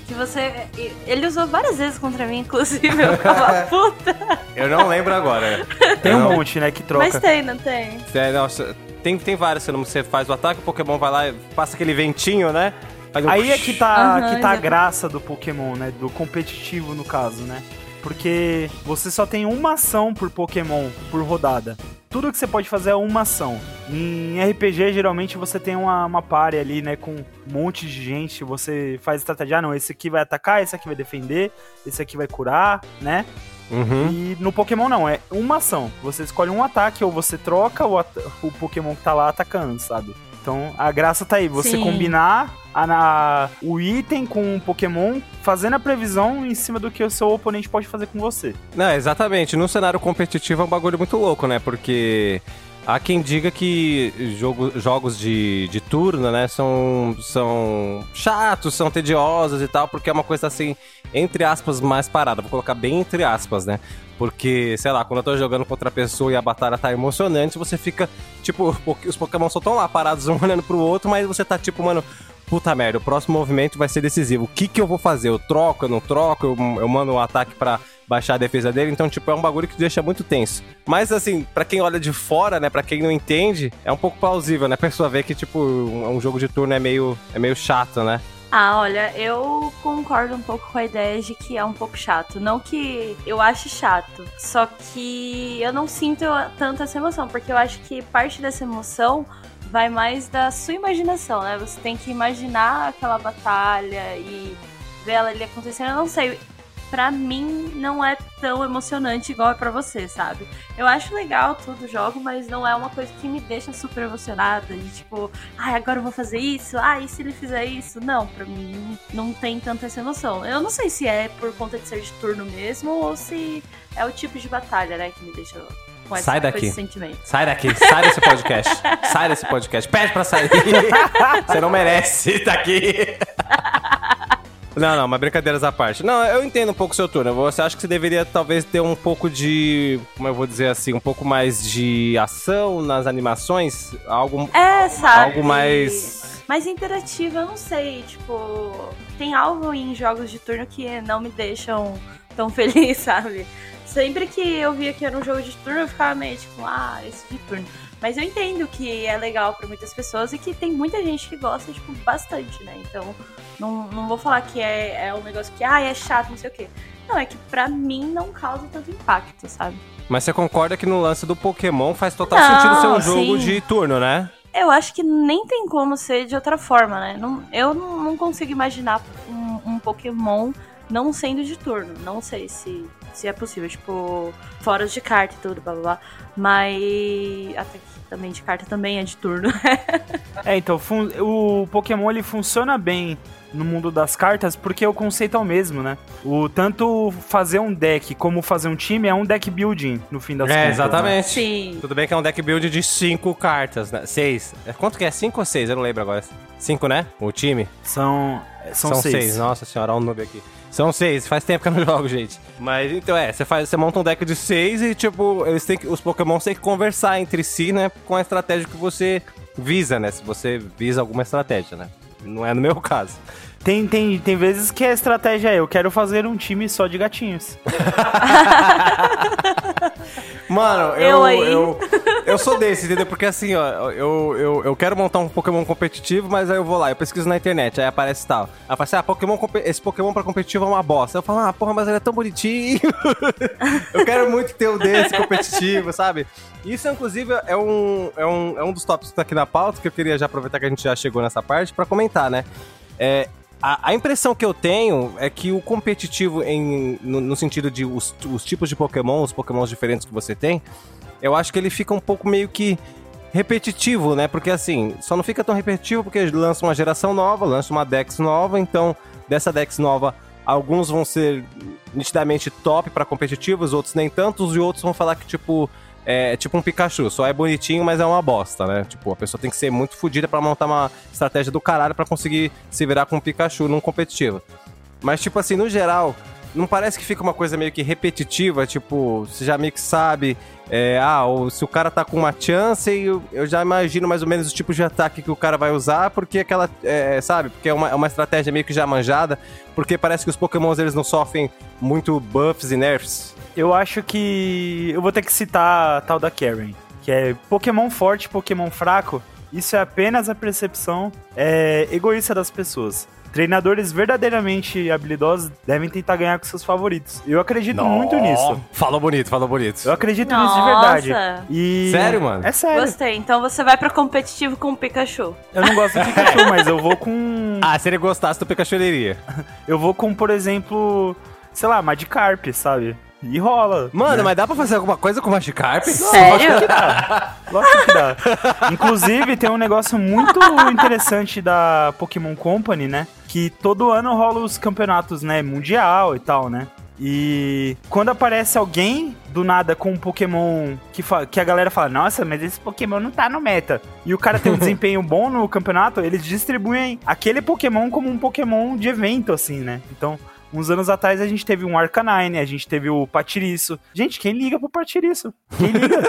Que você. Ele usou várias vezes contra mim, inclusive. Eu ficava (laughs) puta. Eu não lembro agora. Tem Eu um não- monte, né, que troca. Mas tem, não tem? É, nossa, tem, tem vários, você, faz o ataque, o Pokémon vai lá e passa aquele ventinho, né? Um Aí é que tá, Aham, que tá a graça do Pokémon, né? Do competitivo, no caso, né? Porque você só tem uma ação por Pokémon por rodada. Tudo que você pode fazer é uma ação. Em RPG, geralmente você tem uma, uma party ali, né? Com um monte de gente. Você faz estratégia, ah, não, esse aqui vai atacar, esse aqui vai defender, esse aqui vai curar, né? Uhum. E no Pokémon não, é uma ação. Você escolhe um ataque ou você troca o, o Pokémon que tá lá atacando, sabe? Então a graça tá aí, você Sim. combinar a, na- o item com o Pokémon, fazendo a previsão em cima do que o seu oponente pode fazer com você. Não, exatamente. No cenário competitivo é um bagulho muito louco, né? Porque há quem diga que jogo- jogos de, de turno, né, são, são chatos, são tediosos e tal, porque é uma coisa assim, entre aspas, mais parada. Vou colocar bem entre aspas, né? Porque, sei lá, quando eu tô jogando contra a pessoa e a batalha tá emocionante, você fica, tipo, os Pokémon só tão lá parados um (laughs) olhando pro outro, mas você tá tipo, mano, puta merda, o próximo movimento vai ser decisivo. O que que eu vou fazer? Eu troco, eu não troco, eu, eu mando um ataque pra baixar a defesa dele, então, tipo, é um bagulho que deixa muito tenso. Mas, assim, pra quem olha de fora, né, pra quem não entende, é um pouco plausível, né? A pessoa vê que, tipo, um, um jogo de turno é meio, é meio chato, né? Ah, olha, eu concordo um pouco com a ideia de que é um pouco chato. Não que eu ache chato, só que eu não sinto tanto essa emoção, porque eu acho que parte dessa emoção vai mais da sua imaginação, né? Você tem que imaginar aquela batalha e ver ela ali acontecendo. Eu não sei, pra mim não é tão emocionante igual é pra você, sabe? Eu acho legal tudo o jogo, mas não é uma coisa que me deixa super emocionada. De tipo, ai, agora eu vou fazer isso, ah, e se ele fizer isso? Não, pra mim não tem tanta essa emoção. Eu não sei se é por conta de ser de turno mesmo ou se é o tipo de batalha, né, que me deixa com, essa, Sai com daqui. esse sentimento. Sai daqui, sai desse podcast. sai desse podcast. Pede pra sair. (laughs) Você não merece estar aqui. Não, não, mas brincadeiras à parte. Não, eu entendo um pouco o seu turno. Você acha que você deveria talvez ter um pouco de. Como eu vou dizer assim? Um pouco mais de ação nas animações? Algo, É, sabe? algo mais. Mais interativa, eu não sei, tipo, tem algo em jogos de turno que não me deixam tão (laughs) feliz, sabe? Sempre que eu via que era um jogo de turno, eu ficava meio tipo, ah, esse de turno. Mas eu entendo que é legal pra muitas pessoas e que tem muita gente que gosta, tipo, bastante, né? Então, não, não vou falar que é, é um negócio que, ah, é chato, não sei o quê. Não, é que pra mim não causa tanto impacto, sabe? Mas você concorda que no lance do Pokémon faz total Não, sentido ser um jogo sim. de turno, né? Eu acho que nem tem como ser de outra forma, né? Não- eu não, não consigo imaginar um, um Pokémon não sendo de turno. Não sei se, se é possível, tipo, fora de carta e tudo, blá blá blá. Mas. Até que também de carta também é de turno. (laughs) É, então, o Pokémon ele funciona bem no mundo das cartas porque o conceito é o mesmo, né? O tanto fazer um deck como fazer um time é um deck building, no fim das É, contas. né? exatamente. Sim. Tudo bem que é um deck build de cinco cartas, né? Seis. É, Quanto que é? Cinco ou seis? Eu não lembro agora. Cinco, né? O time? São, são, seis. Nossa senhora, olha o noob aqui. São seis, faz tempo que eu não (laughs) jogo, gente. Mas então é, você faz, você monta um deck de seis e, tipo, eles têm que, os Pokémon têm que conversar entre si, né? Com a estratégia que você visa, né? Se você visa alguma estratégia, né? Não é no meu (laughs) caso. Tem, tem, tem vezes que a estratégia é: eu quero fazer um time só de gatinhos. (laughs) Mano, eu, Eu aí. eu, eu sou desse, entendeu? Porque assim, ó, eu, eu, eu quero montar um Pokémon competitivo, mas aí eu vou lá, eu pesquiso na internet, aí aparece tal. Aí fala assim, ah, Pokémon, esse Pokémon pra competitivo é uma bosta. Eu falo, ah, porra, mas ele é tão bonitinho. (laughs) eu quero muito ter um desse competitivo, sabe? Isso, inclusive, é um, é um, é um dos tópicos que tá aqui na pauta, que eu queria já aproveitar que a gente já chegou nessa parte pra comentar, né? É, a, a impressão que eu tenho é que o competitivo, em, no, no sentido de os, os tipos de Pokémon, os Pokémons diferentes que você tem, eu acho que ele fica um pouco meio que repetitivo, né? Porque assim, só não fica tão repetitivo porque lança uma geração nova, lança uma Dex nova, então dessa Dex nova, alguns vão ser nitidamente top pra competitivos, outros nem tantos, e outros vão falar que, tipo, é tipo um Pikachu, só é bonitinho, mas é uma bosta, né? Tipo, a pessoa tem que ser muito fodida pra montar uma estratégia do caralho pra conseguir se virar com um Pikachu num competitivo. Mas, tipo assim, no geral, não parece que fica uma coisa meio que repetitiva, tipo, você já meio que sabe, é, ah, ou se o cara tá com uma chance, eu, eu já imagino mais ou menos os tipos de ataque que o cara vai usar, porque aquela, é, sabe, porque é uma, é uma estratégia meio que já manjada, porque parece que os pokémons, eles não sofrem muito buffs e nerfs. Eu acho que. Eu vou ter que citar a tal da Karen, que é Pokémon forte, Pokémon fraco. Isso é apenas a percepção é, egoísta das pessoas. Treinadores verdadeiramente habilidosos devem tentar ganhar com seus favoritos. Eu acredito muito nisso. Falou bonito, falou bonito. Eu acredito nisso de verdade. Nossa. E... Sério, mano? É sério. Gostei. Então você vai pro competitivo com o Pikachu. Eu não gosto de Pikachu, (laughs) mas eu vou com. Ah, se ele gostasse do Pikachu, ele iria. Eu vou com, por exemplo, sei lá, Magikarp, sabe? E rola. Mano, né? mas dá pra fazer alguma coisa com o Magikarp? Sério? Lógico que dá. Inclusive, tem um negócio muito interessante da Pokémon Company, né? Que todo ano rola os campeonatos, né? Mundial e tal, né? E quando aparece alguém do nada com um Pokémon que, fa- que a galera fala, nossa, mas esse Pokémon não tá no meta. E o cara tem um (laughs) desempenho bom no campeonato, eles distribuem aquele Pokémon como um Pokémon de evento, assim, né? Então, uns anos atrás a gente teve um Arcanine, a gente teve o Patiriço. Gente, quem liga pro Patiriço? Quem liga?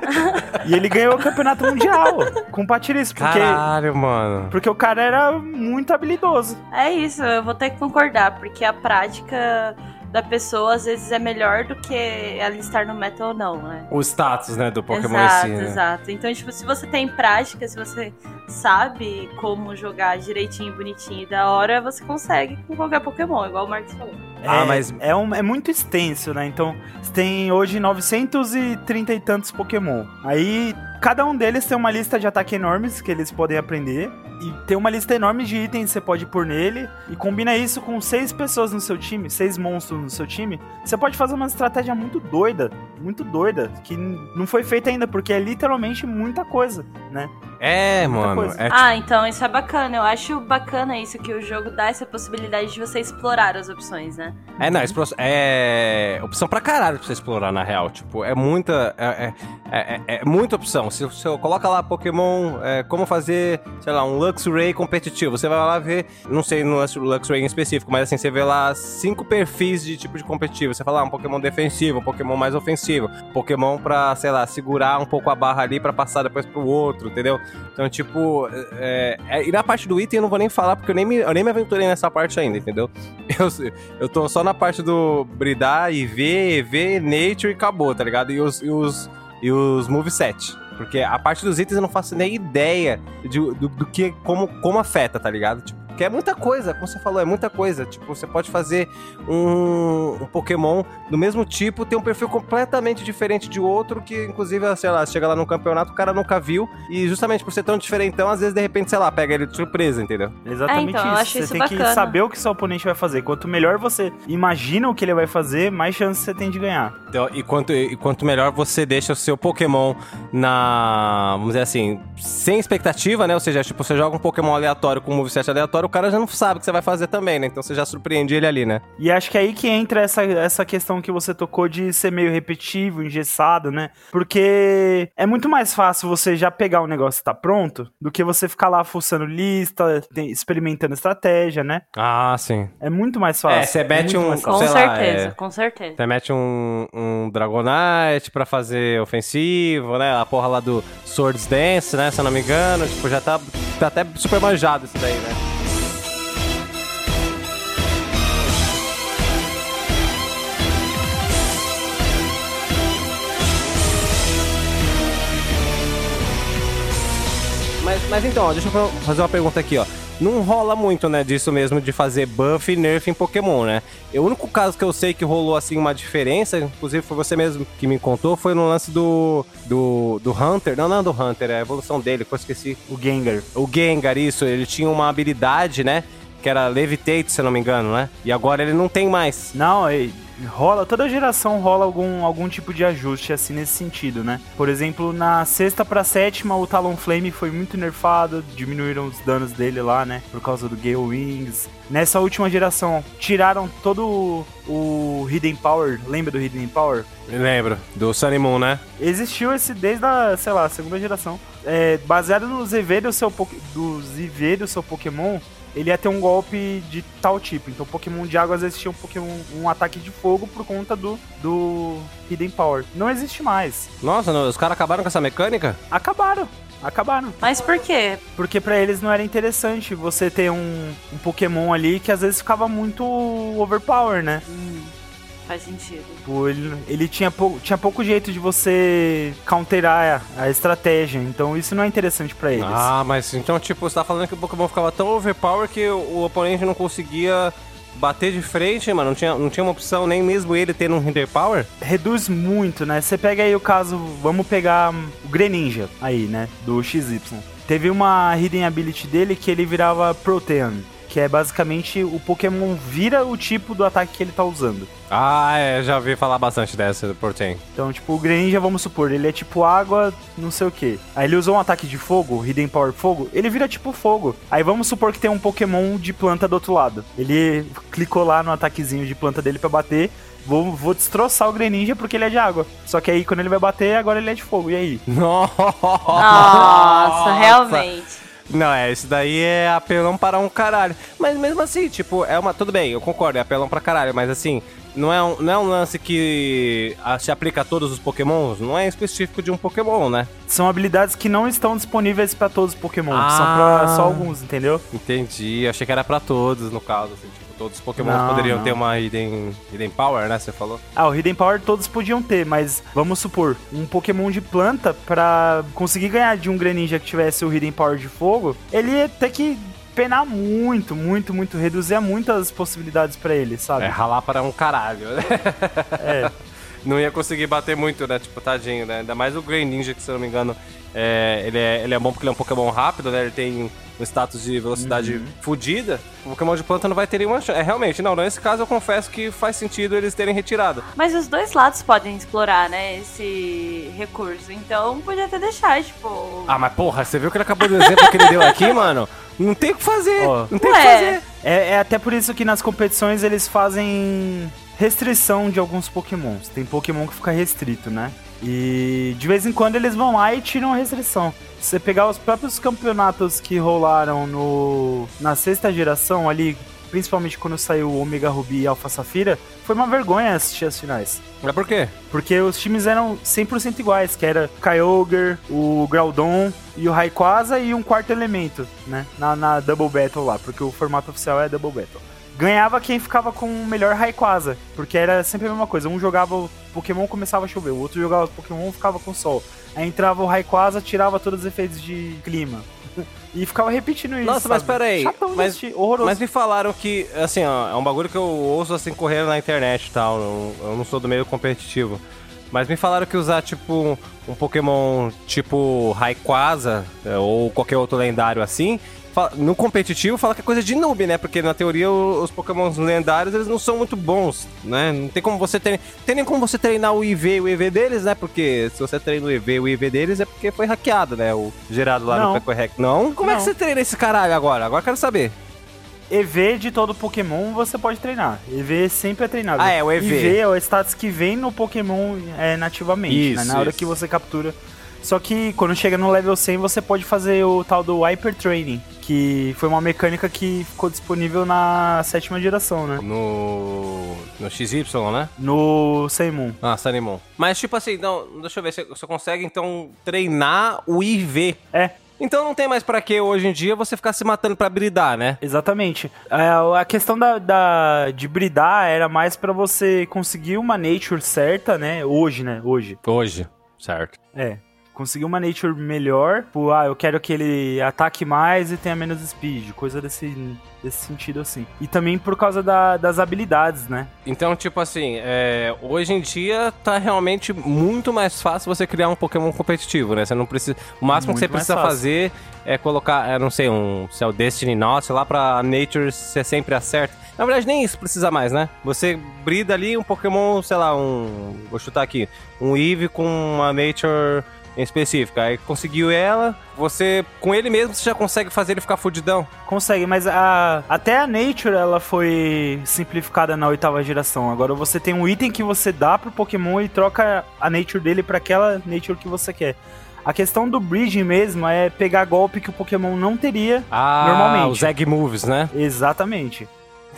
(laughs) e ele ganhou o campeonato mundial com o Patiriço, porque, Caralho, mano. porque o cara era muito habilidoso. É isso, eu vou ter que concordar, porque a prática da pessoa às vezes é melhor do que ela estar no meta ou não, né? O status, né, do Pokémon exato, em si, né? exato. Então, tipo, se você tem prática, se você sabe como jogar direitinho, bonitinho e da hora, você consegue com qualquer Pokémon, igual o Marcos falou. Ah, é, mas- é, um- é muito extenso, né? Então, você tem hoje 930 e tantos Pokémon. Aí, cada um deles tem uma lista de ataque enormes que eles podem aprender. E tem uma lista enorme de itens que você pode pôr nele. E combina isso com seis pessoas no seu time, seis monstros no seu time. Você pode fazer uma estratégia muito doida, muito doida, que não foi feita ainda, porque é literalmente muita coisa, né? É, mano. coisa. É, Ah, então isso é bacana. Eu acho bacana isso que o jogo dá essa possibilidade de você explorar as opções, né? é, não, é opção pra caralho pra você explorar, na real. Tipo, é muita. É, é, é- é muita opção. Se você coloca lá Pokémon, é, como fazer, sei lá, um Luxray competitivo, você vai lá ver, não sei no Luxray em específico, mas assim, você vê lá cinco perfis de tipo de competitivo. Você fala, ah, um Pokémon defensivo, um Pokémon mais ofensivo, Pokémon pra, sei lá, segurar um pouco a barra ali pra passar depois pro outro, entendeu? Então, tipo, é, é- e na parte do item eu não vou nem falar, porque eu nem me, eu nem me aventurei nessa parte ainda, entendeu? (laughs) Eu, eu tô só na parte do bridar, IV, EV, Nature e acabou, tá ligado? E os, e os, e os moveset. Porque a parte dos itens eu não faço nem ideia de, do, do que, como, como afeta, tá ligado? Tipo, porque é muita coisa, como você falou, é muita coisa. Tipo, você pode fazer um, um Pokémon do mesmo tipo, ter um perfil completamente diferente de outro, que inclusive, sei lá, chega lá no campeonato, o cara nunca viu. E justamente por ser tão diferentão, às vezes, de repente, sei lá, pega ele de surpresa, entendeu? Exatamente É, então, eu isso. acho Você isso tem que bacana. saber o que seu oponente vai fazer. Quanto melhor você imagina o que ele vai fazer, mais chance você tem de ganhar. Então, e, quanto, e quanto melhor você deixa o seu Pokémon na. Vamos dizer assim, sem expectativa, né? Ou seja, tipo, você joga um Pokémon aleatório com um moveset aleatório, o cara já não sabe o que você vai fazer também, né? Então você já surpreende ele ali, né? E acho que é aí que entra essa, essa questão que você tocou de ser meio repetitivo, engessado, né? Porque é muito mais fácil você já pegar o negócio que tá pronto do que você ficar lá fuçando lista, experimentando estratégia, né? Ah, sim. É muito mais fácil. É, você mete muito um- Com sei lá, certeza, é- com certeza. Você mete um, um Dragonite pra fazer ofensivo, né? A porra lá do Swords Dance, né? Se eu não me engano. Tipo, já tá, tá até super manjado isso daí, né? Mas, então, ó, deixa eu fazer uma pergunta aqui, ó. Não rola muito, né, disso mesmo, de fazer buff e nerf em Pokémon, né? O único caso que eu sei que rolou, assim, uma diferença, inclusive foi você mesmo que me contou, foi no lance do, do, do Hunter. Não, não do Hunter, é a evolução dele, que eu esqueci. O Gengar. O Gengar, isso, ele tinha uma habilidade, né, que era Levitate, se eu não me engano, né? E agora ele não tem mais. Não, e rola, toda geração rola algum, algum tipo de ajuste assim nesse sentido, né? Por exemplo, na sexta pra sétima, o Talonflame foi muito nerfado, diminuíram os danos dele lá, né? Por causa do Gale Wings. Nessa última geração, tiraram todo o, Hidden Power, lembra do Hidden Power? Lembro, do Sunny né? Existiu esse desde a, sei lá, segunda geração. É, baseado nos EV do seu, do seu Pokémon, ele ia ter um golpe de tal tipo. Então, Pokémon de água às vezes tinha um, Pokémon, um ataque de fogo por conta do, do Hidden Power. Não existe mais. Nossa, não, os caras acabaram com essa mecânica? Acabaram. Acabaram. Mas por quê? Porque pra eles não era interessante você ter um, um Pokémon ali que às vezes ficava muito overpower, né? Hum, faz sentido. Ele, ele tinha, pou, tinha pouco jeito de você counterar a, a estratégia. Então isso não é interessante pra eles. Ah, mas então, tipo, você tá falando que o Pokémon ficava tão overpower que o, o oponente não conseguia bater de frente, mano? Não tinha, não tinha uma opção, nem mesmo ele tendo um Hinder Power? reduz muito, né? Você pega aí o caso, vamos pegar o Greninja aí, né, do XY. Teve uma hidden ability dele que ele virava Protean, que é basicamente o Pokémon vira o tipo do ataque que ele tá usando. Ah, é, já ouvi falar bastante dessa do Portem. Então, tipo, o Greninja, vamos supor, ele é tipo água, não sei o que. Aí ele usou um ataque de fogo, Hidden Power Fogo, ele vira tipo fogo. Aí vamos supor que tem um Pokémon de planta do outro lado. Ele clicou lá no ataquezinho de planta dele pra bater. Vou, vou destroçar o Greninja porque ele é de água. Só que aí quando ele vai bater, agora ele é de fogo. E aí? (laughs) Nossa! Nossa, realmente. Não, é, isso daí é apelão para um caralho. Mas mesmo assim, tipo, é uma. Tudo bem, eu concordo, é apelão pra caralho, mas assim, não é um, não é um lance que ah, se aplica a todos os Pokémons, não é específico de um Pokémon, né? São habilidades que não estão disponíveis pra todos os Pokémon. Ah. São pra só alguns, entendeu? Entendi, achei que era pra todos, no caso, assim, tipo, todos os Pokémons Não, poderiam não. ter uma Hidden, hidden Power, né? Você falou? Ah, o Hidden Power todos podiam ter, mas vamos supor, um Pokémon de planta, pra conseguir ganhar de um Greninja que tivesse o Hidden Power de fogo, ele ia ter que penar muito, muito, muito, reduzir muitas possibilidades pra ele, sabe? É, ralar para um caralho, né? É. (laughs) Não ia conseguir bater muito, né? Tipo, tadinho, né? Ainda mais o Grey Ninja, que se eu não me engano, é, ele, é, ele é bom porque ele é um Pokémon rápido, né? Ele tem um status de velocidade Uhum. fodida. O Pokémon de planta não vai ter nenhuma chance. É, realmente, não, nesse caso eu confesso que faz sentido eles terem retirado. Mas os dois lados podem explorar, né, esse recurso. Então podia até deixar, tipo. Ah, mas porra, você viu que ele acabou do exemplo que ele deu aqui, mano? Não tem o que fazer, Ó. não tem o que fazer. É, é até por isso que nas competições eles fazem restrição de alguns pokémons. Tem pokémon que fica restrito, né? E de vez em quando eles vão lá e tiram a restrição. Se você pegar os próprios campeonatos que rolaram no na sexta geração ali, principalmente quando saiu o Omega Ruby e Alpha Safira, foi uma vergonha assistir as finais. Mas por quê? Porque os times eram 100% iguais, que era Kyogre, o Groudon e o Rayquaza e um quarto elemento, né? Na, na Double Battle lá, porque o formato oficial é Double Battle. Ganhava quem ficava com o melhor Rayquaza, porque era sempre a mesma coisa. Um jogava o Pokémon, começava a chover, o outro jogava Pokémon, ficava com sol. Aí entrava o Rayquaza, tirava todos os efeitos de clima. E ficava repetindo isso. Nossa, mas sabe? peraí, Chatão mas- assistir, horroroso. Mas me falaram que, assim, ó, é um bagulho que eu ouço assim correndo na internet e tal. Eu, eu não sou do meio competitivo. Mas me falaram que usar, tipo, um Pokémon tipo Rayquaza é, ou qualquer outro lendário assim, no competitivo fala que é coisa de noob, né? Porque na teoria os Pokémons lendários eles não são muito bons, né? Não tem como você ter, tem nem como você treinar o IV e o EV deles, né? Porque se você treina o EV e o IV deles é porque foi hackeado, né? O gerado lá Não. no Peco Hack. Não? Como é que Não. você treina esse caralho agora? Agora eu quero saber. EV de todo Pokémon você pode treinar. EV sempre é treinável. Ah, é, o EV. EV é o status que vem no Pokémon é, nativamente, né? Isso, Na hora isso. que você captura. Só que quando chega no level 100 você pode fazer o tal do Hyper Training, que foi uma mecânica que ficou disponível na sétima geração, né? No. No XY, né? No Seymoon. Ah, Sunimon. Mas, tipo assim, não, deixa eu ver, você, você consegue então treinar o IV. É, Então não tem mais pra que hoje em dia você ficar se matando pra bridar, né? Exatamente. É, a questão da, da- de bridar era mais pra você conseguir uma nature certa, né? Hoje, né? Hoje. Hoje, certo. É. Conseguir uma nature melhor. Tipo, ah, eu quero que ele ataque mais e tenha menos speed. Coisa desse, desse sentido, assim. E também por causa da- das habilidades, né? Então, tipo assim, é, hoje em dia tá realmente muito mais fácil você criar um Pokémon competitivo, né? Você não precisa. O máximo que Muito você mais precisa fácil. fazer é colocar, é, não sei, um. Se é o Destiny Note lá pra Nature ser sempre acerta. Na verdade, nem isso precisa mais, né? Você brida ali um Pokémon, sei lá, um. Vou chutar aqui. Um Eevee com uma Nature em específica. Aí conseguiu ela, você, com ele mesmo, você já consegue fazer ele ficar fudidão. Consegue, mas a, até a Nature ela foi simplificada na oitava geração. Agora você tem um item que você dá pro Pokémon e troca a Nature dele pra aquela Nature que você quer. A questão do Bridging mesmo é pegar golpe que o Pokémon não teria. Ah, Normalmente. os Egg Moves, né? Exatamente.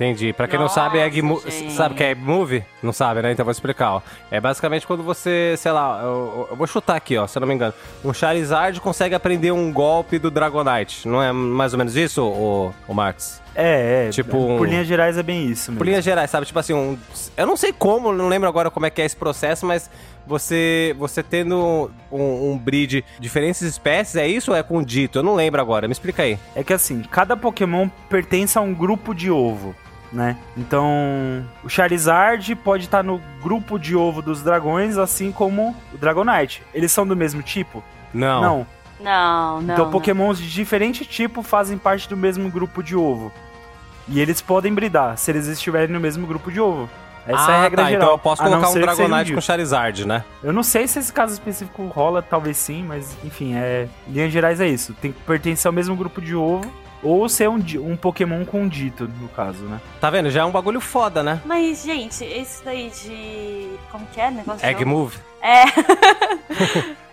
Entendi. Pra quem não Nossa, sabe, Egg Mo- gente. sabe o que é Move? Não sabe, né? Então vou explicar, ó. É basicamente quando você, sei lá, eu, eu vou chutar aqui, ó, se eu não me engano. Um Charizard consegue aprender um golpe do Dragonite. Não é mais ou menos isso, o, o Marx? É, é. Tipo por um- linhas gerais é bem isso mesmo. Por linhas gerais, sabe? Tipo assim, um, eu não sei como, não lembro agora como é que é esse processo, mas você você tendo um, um breed de diferentes espécies, é isso ou é com dito? Eu não lembro agora, me explica aí. É que assim, cada Pokémon pertence a um grupo de ovo, né? Então, o Charizard pode estar no grupo de ovo dos dragões, assim como o Dragonite. Eles são do mesmo tipo? Não. Não. Não, não. Então, não. Pokémons de diferente tipo fazem parte do mesmo grupo de ovo. E eles podem bridar se eles estiverem no mesmo grupo de ovo. Essa ah, é a regra tá, geral. então eu posso colocar um Dragonite com Charizard, né? Eu não sei se esse caso específico rola, talvez sim, mas enfim, é. Em linhas gerais é isso. Tem que pertencer ao mesmo grupo de ovo. Ou ser um, um Pokémon com dito, no caso, né? Tá vendo? Já é um bagulho foda, né? Mas, gente, esse daí de. Como que é? Negócio Egg. Move. É.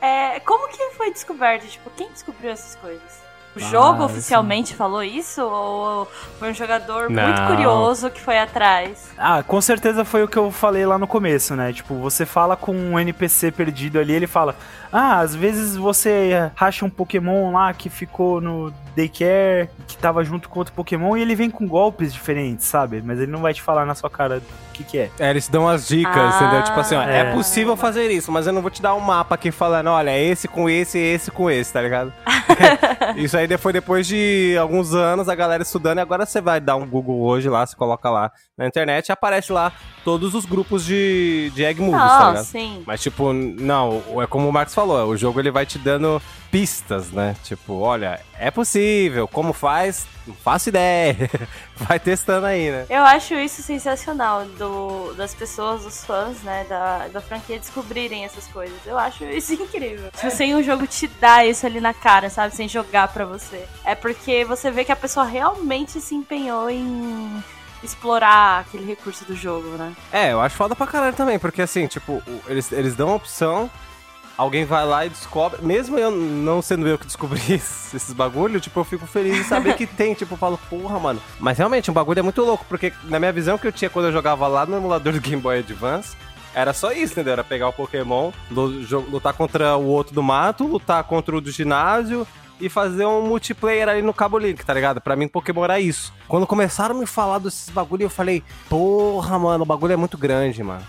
(laughs) é. Como que foi descoberto? Tipo, quem descobriu essas coisas? O Ah, jogo isso- oficialmente falou isso? Ou foi um jogador muito Não. curioso que foi atrás? Ah, com certeza foi o que eu falei lá no começo, né? Tipo, você fala com um NPC perdido ali, ele fala: Ah, às vezes você racha um Pokémon lá que ficou no daycare, que tava junto com outro Pokémon, e ele vem com golpes diferentes, sabe? Mas ele não vai te falar na sua cara que, que é. É, eles dão as dicas, Ah, entendeu? Tipo assim, ó, é. é. possível fazer isso, mas eu não vou te dar um mapa aqui falando, olha, é esse com esse, esse com esse, tá ligado? (laughs) (laughs) isso aí foi depois de alguns anos a galera estudando, e agora você vai dar um Google hoje lá, você coloca lá na internet e aparece lá todos os grupos de, de Egg Moves, tá Não, ligado? sim. Mas, tipo, não, é como o Marcos falou, o jogo ele vai te dando pistas, né? Tipo, olha, é possível, como faz? Não faço ideia. (laughs) Vai testando aí, né? Eu acho isso sensacional do, das pessoas, dos fãs, né, da, da franquia descobrirem essas coisas. Eu acho isso (laughs) incrível. Tipo, sem o jogo te dar isso ali na cara, sabe? Sem jogar pra você. É porque você vê que a pessoa realmente se empenhou em explorar aquele recurso do jogo, né? É, eu acho foda pra caralho também, porque assim, tipo, eles, eles dão a opção, alguém vai lá e descobre. Mesmo eu não sendo eu que descobri (laughs) esses, bagulho, tipo, eu fico feliz em saber que tem. Tipo, eu falo, porra, mano. Mas realmente, um bagulho é muito louco, porque na minha visão que eu tinha quando eu jogava lá no emulador do Game Boy Advance. Era só isso, entendeu? Era pegar o Pokémon, lutar contra o outro do mato, lutar contra o do ginásio e fazer um multiplayer ali no Cabo Link, tá ligado? Pra mim, Pokémon era isso. Quando começaram a me falar desses bagulho, eu falei, porra, mano, o bagulho é muito grande, mano.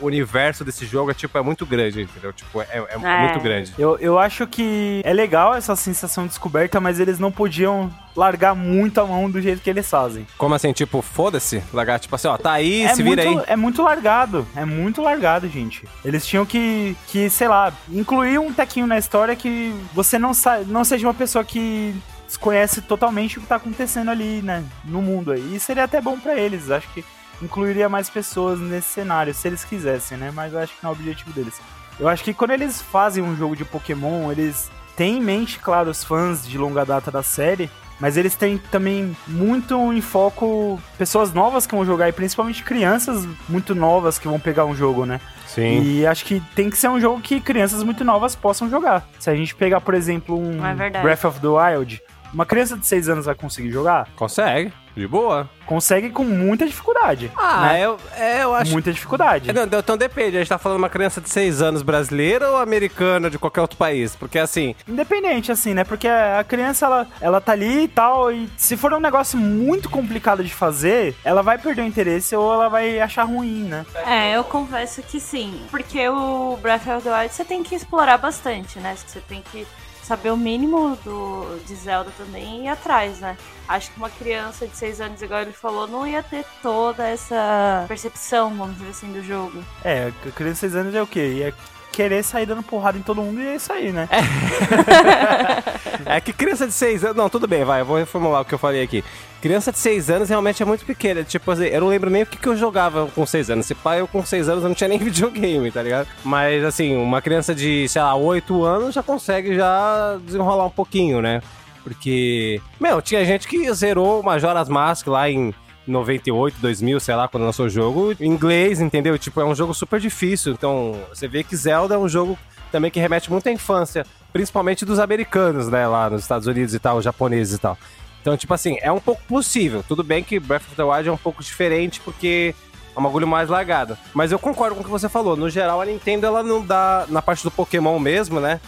O universo desse jogo é, tipo, é muito grande, entendeu? Tipo, é, é É. muito grande. Eu, eu acho que é legal essa sensação de descoberta, mas eles não podiam largar muito a mão do jeito que eles fazem. Como assim, tipo, foda-se? Largar, tipo assim, ó, tá aí, é, se muito, vira aí. é muito largado, é muito largado, gente. Eles tinham que, que sei lá, incluir um tequinho na história que você não, sa não seja uma pessoa que desconhece totalmente o que tá acontecendo ali, né, no mundo aí. E seria até bom pra eles, acho que incluiria mais pessoas nesse cenário, se eles quisessem, né, mas eu acho que não é o objetivo deles. Eu acho que quando eles fazem um jogo de Pokémon, eles têm em mente, claro, os fãs de longa data da série, Mas eles têm também muito em foco pessoas novas que vão jogar e principalmente crianças muito novas que vão pegar um jogo, né? Sim. E acho que tem que ser um jogo que crianças muito novas possam jogar. Se a gente pegar, por exemplo, um É. Breath of the Wild, uma criança de 6 anos vai conseguir jogar? Consegue. De boa. Consegue com muita dificuldade. Ah, né? eu, é, eu acho. Muita dificuldade. É, não, então depende, a gente tá falando de uma criança de 6 anos brasileira ou americana de qualquer outro país? Porque assim, Independente, assim, né? Porque a criança, ela, ela tá ali e tal, e se for um negócio muito complicado de fazer, ela vai perder o interesse ou ela vai achar ruim, né? É, eu confesso que sim. Porque o Breath of the Wild você tem que explorar bastante, né? Você tem que saber o mínimo do, de Zelda também e ir atrás, né? Acho que uma criança de 6 anos, igual ele falou, não ia ter toda essa percepção, vamos dizer assim, do jogo. É, criança de 6 anos é o quê? Ia querer sair dando porrada em todo mundo e é isso aí, né? é (laughs) que criança de 6 anos. Não, tudo bem, vai, eu vou reformular o que eu falei aqui. Criança de 6 anos realmente é muito pequena. Tipo assim, eu não lembro nem o que, que eu jogava com 6 anos. Se pai, eu com 6 anos eu não tinha nem (laughs) videogame, tá ligado? Mas assim, uma criança de, sei lá, 8 anos já consegue já desenrolar um pouquinho, né? Porque, meu, tinha gente que zerou o Majora's Mask lá em 98, 2000, sei lá, quando lançou o jogo, em inglês, entendeu? Tipo, é um jogo super difícil. Então, você vê que Zelda é um jogo também que remete muito à infância, principalmente dos americanos, né, lá nos Estados Unidos e tal, japoneses e tal. Então, tipo assim, é um pouco possível. Tudo bem que Breath of the Wild é um pouco diferente, porque é um bagulho mais largado. Mas eu concordo com o que você falou. No geral, a Nintendo, ela não dá, na parte do Pokémon mesmo, né?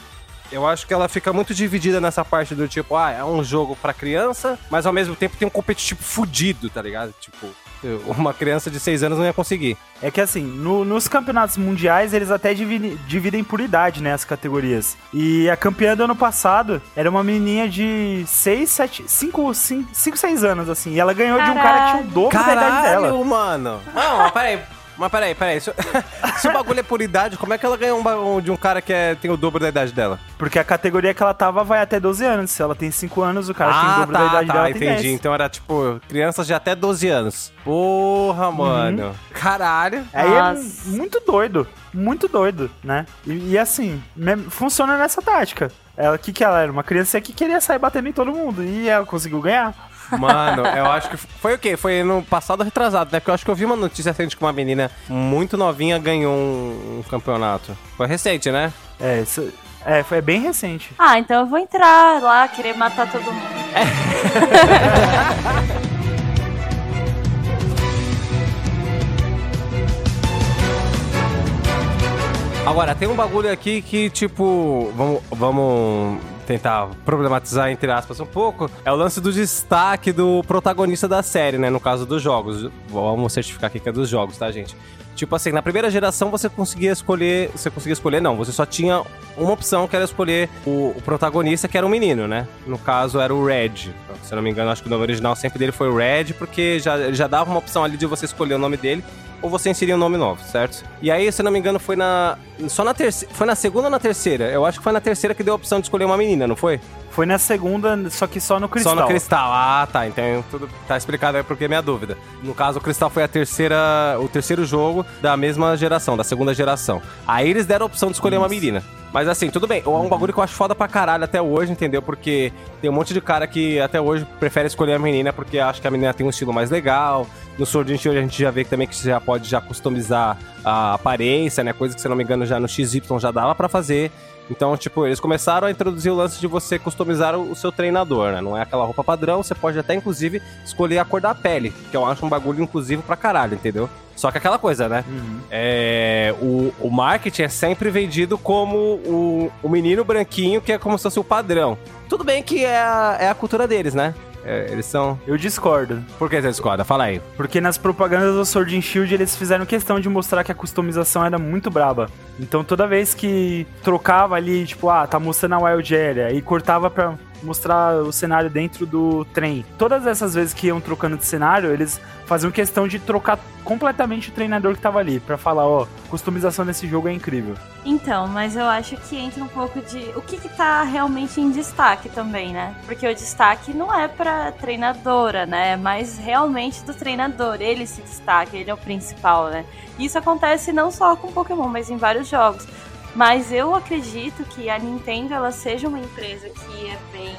Eu acho que ela fica muito dividida nessa parte do tipo, ah, é um jogo pra criança, mas ao mesmo tempo tem um competitivo fudido, tá ligado? Tipo, (laughs) uma criança de 6 anos não ia conseguir. É que assim, no- nos campeonatos mundiais eles até dividem, dividem por idade, né, as categorias. E a campeã do ano passado era uma menininha de 6, 7, 5, 5, 5 6 anos, assim. E ela ganhou de um cara que tinha o dobro da idade dela. Caralho, mano! Não, peraí. Mas peraí, peraí. Se, (laughs) se o bagulho é por idade, como é que ela ganhou um, ba- um de um cara que é- tem o dobro da idade dela? Porque a categoria que ela tava vai até 12 anos. Se ela tem 5 anos, o cara que tem o dobro da idade dela tem Ah, entendi. 10. Então era tipo crianças de até 12 anos. Porra, mano. Caralho. Aí Nossa. é muito doido, muito doido, né? E, e assim, me- funciona nessa tática. Ela, o que que ela era? Uma criança que queria sair batendo em todo mundo. E ela conseguiu ganhar. Mano, eu acho que foi o quê? Foi no passado retrasado, né? Porque eu acho que eu vi uma notícia recente que uma menina muito novinha ganhou um, um campeonato. Foi recente, né? É, isso, é, foi bem recente. Ah, então eu vou entrar lá, querer matar todo mundo. (laughs) Agora, tem um bagulho aqui que, tipo, vamos, vamos tentar problematizar, entre aspas, um pouco. É o lance do destaque do protagonista da série, né? No caso dos jogos. Vamos certificar aqui que é dos jogos, tá, gente? Tipo assim, na primeira geração você conseguia escolher. Você conseguia escolher, não. Você só tinha uma opção que era escolher o, o protagonista, que era um menino, né? No caso, era o Red. Se eu não me engano, acho que o nome original sempre dele foi o Red, porque já, já dava uma opção ali de você escolher o nome dele ou você inserir um nome novo, certo? E aí, se eu não me engano, foi na. Só na terceira. Foi na segunda ou na terceira? Eu acho que foi na terceira que deu a opção de escolher uma menina, não foi? Foi na segunda, só que só no cristal. Só no cristal. Ah, tá. Então tudo tá explicado aí porque é minha dúvida. No caso, o cristal foi a terceira. o terceiro jogo da mesma geração, da segunda geração. Aí eles deram a opção de escolher uma menina. Mas assim, tudo bem. É um bagulho que eu acho foda pra caralho até hoje, entendeu? Porque tem um monte de cara que até hoje prefere escolher a menina porque acha que a menina tem um estilo mais legal. No Sword and Shield a gente já vê também que você já pode já customizar a aparência, né? Coisa que, se não me engano, já no XY já dava pra fazer. Então, tipo, eles começaram a introduzir o lance de você customizar o, o seu treinador, né? Não é aquela roupa padrão, você pode até, inclusive, escolher a cor da pele, que eu acho um bagulho inclusivo pra caralho, entendeu? Só que aquela coisa, né? Uhum. É, o, o marketing é sempre vendido como o, o menino branquinho, que é como se fosse o padrão. Tudo bem que é a, é a cultura deles, né? É, eles são. Eu discordo. Por que você discorda? Fala aí. Porque nas propagandas do Sword and Shield eles fizeram questão de mostrar que a customização era muito braba. Então toda vez que trocava ali, tipo, ah, tá mostrando a Wild Area e cortava pra mostrar o cenário dentro do trem. Todas essas vezes que iam trocando de cenário, eles faziam questão de trocar completamente o treinador que tava ali, pra falar, ó, customização desse jogo é incrível. Então, mas eu acho que entra um pouco de o que, que tá realmente em destaque também, né? Porque o destaque não é pra treinadora, né? É mais realmente do treinador. Ele se destaca, ele é o principal, né? Isso acontece não só com Pokémon, mas em vários jogos. Mas eu acredito que a Nintendo ela seja uma empresa que é bem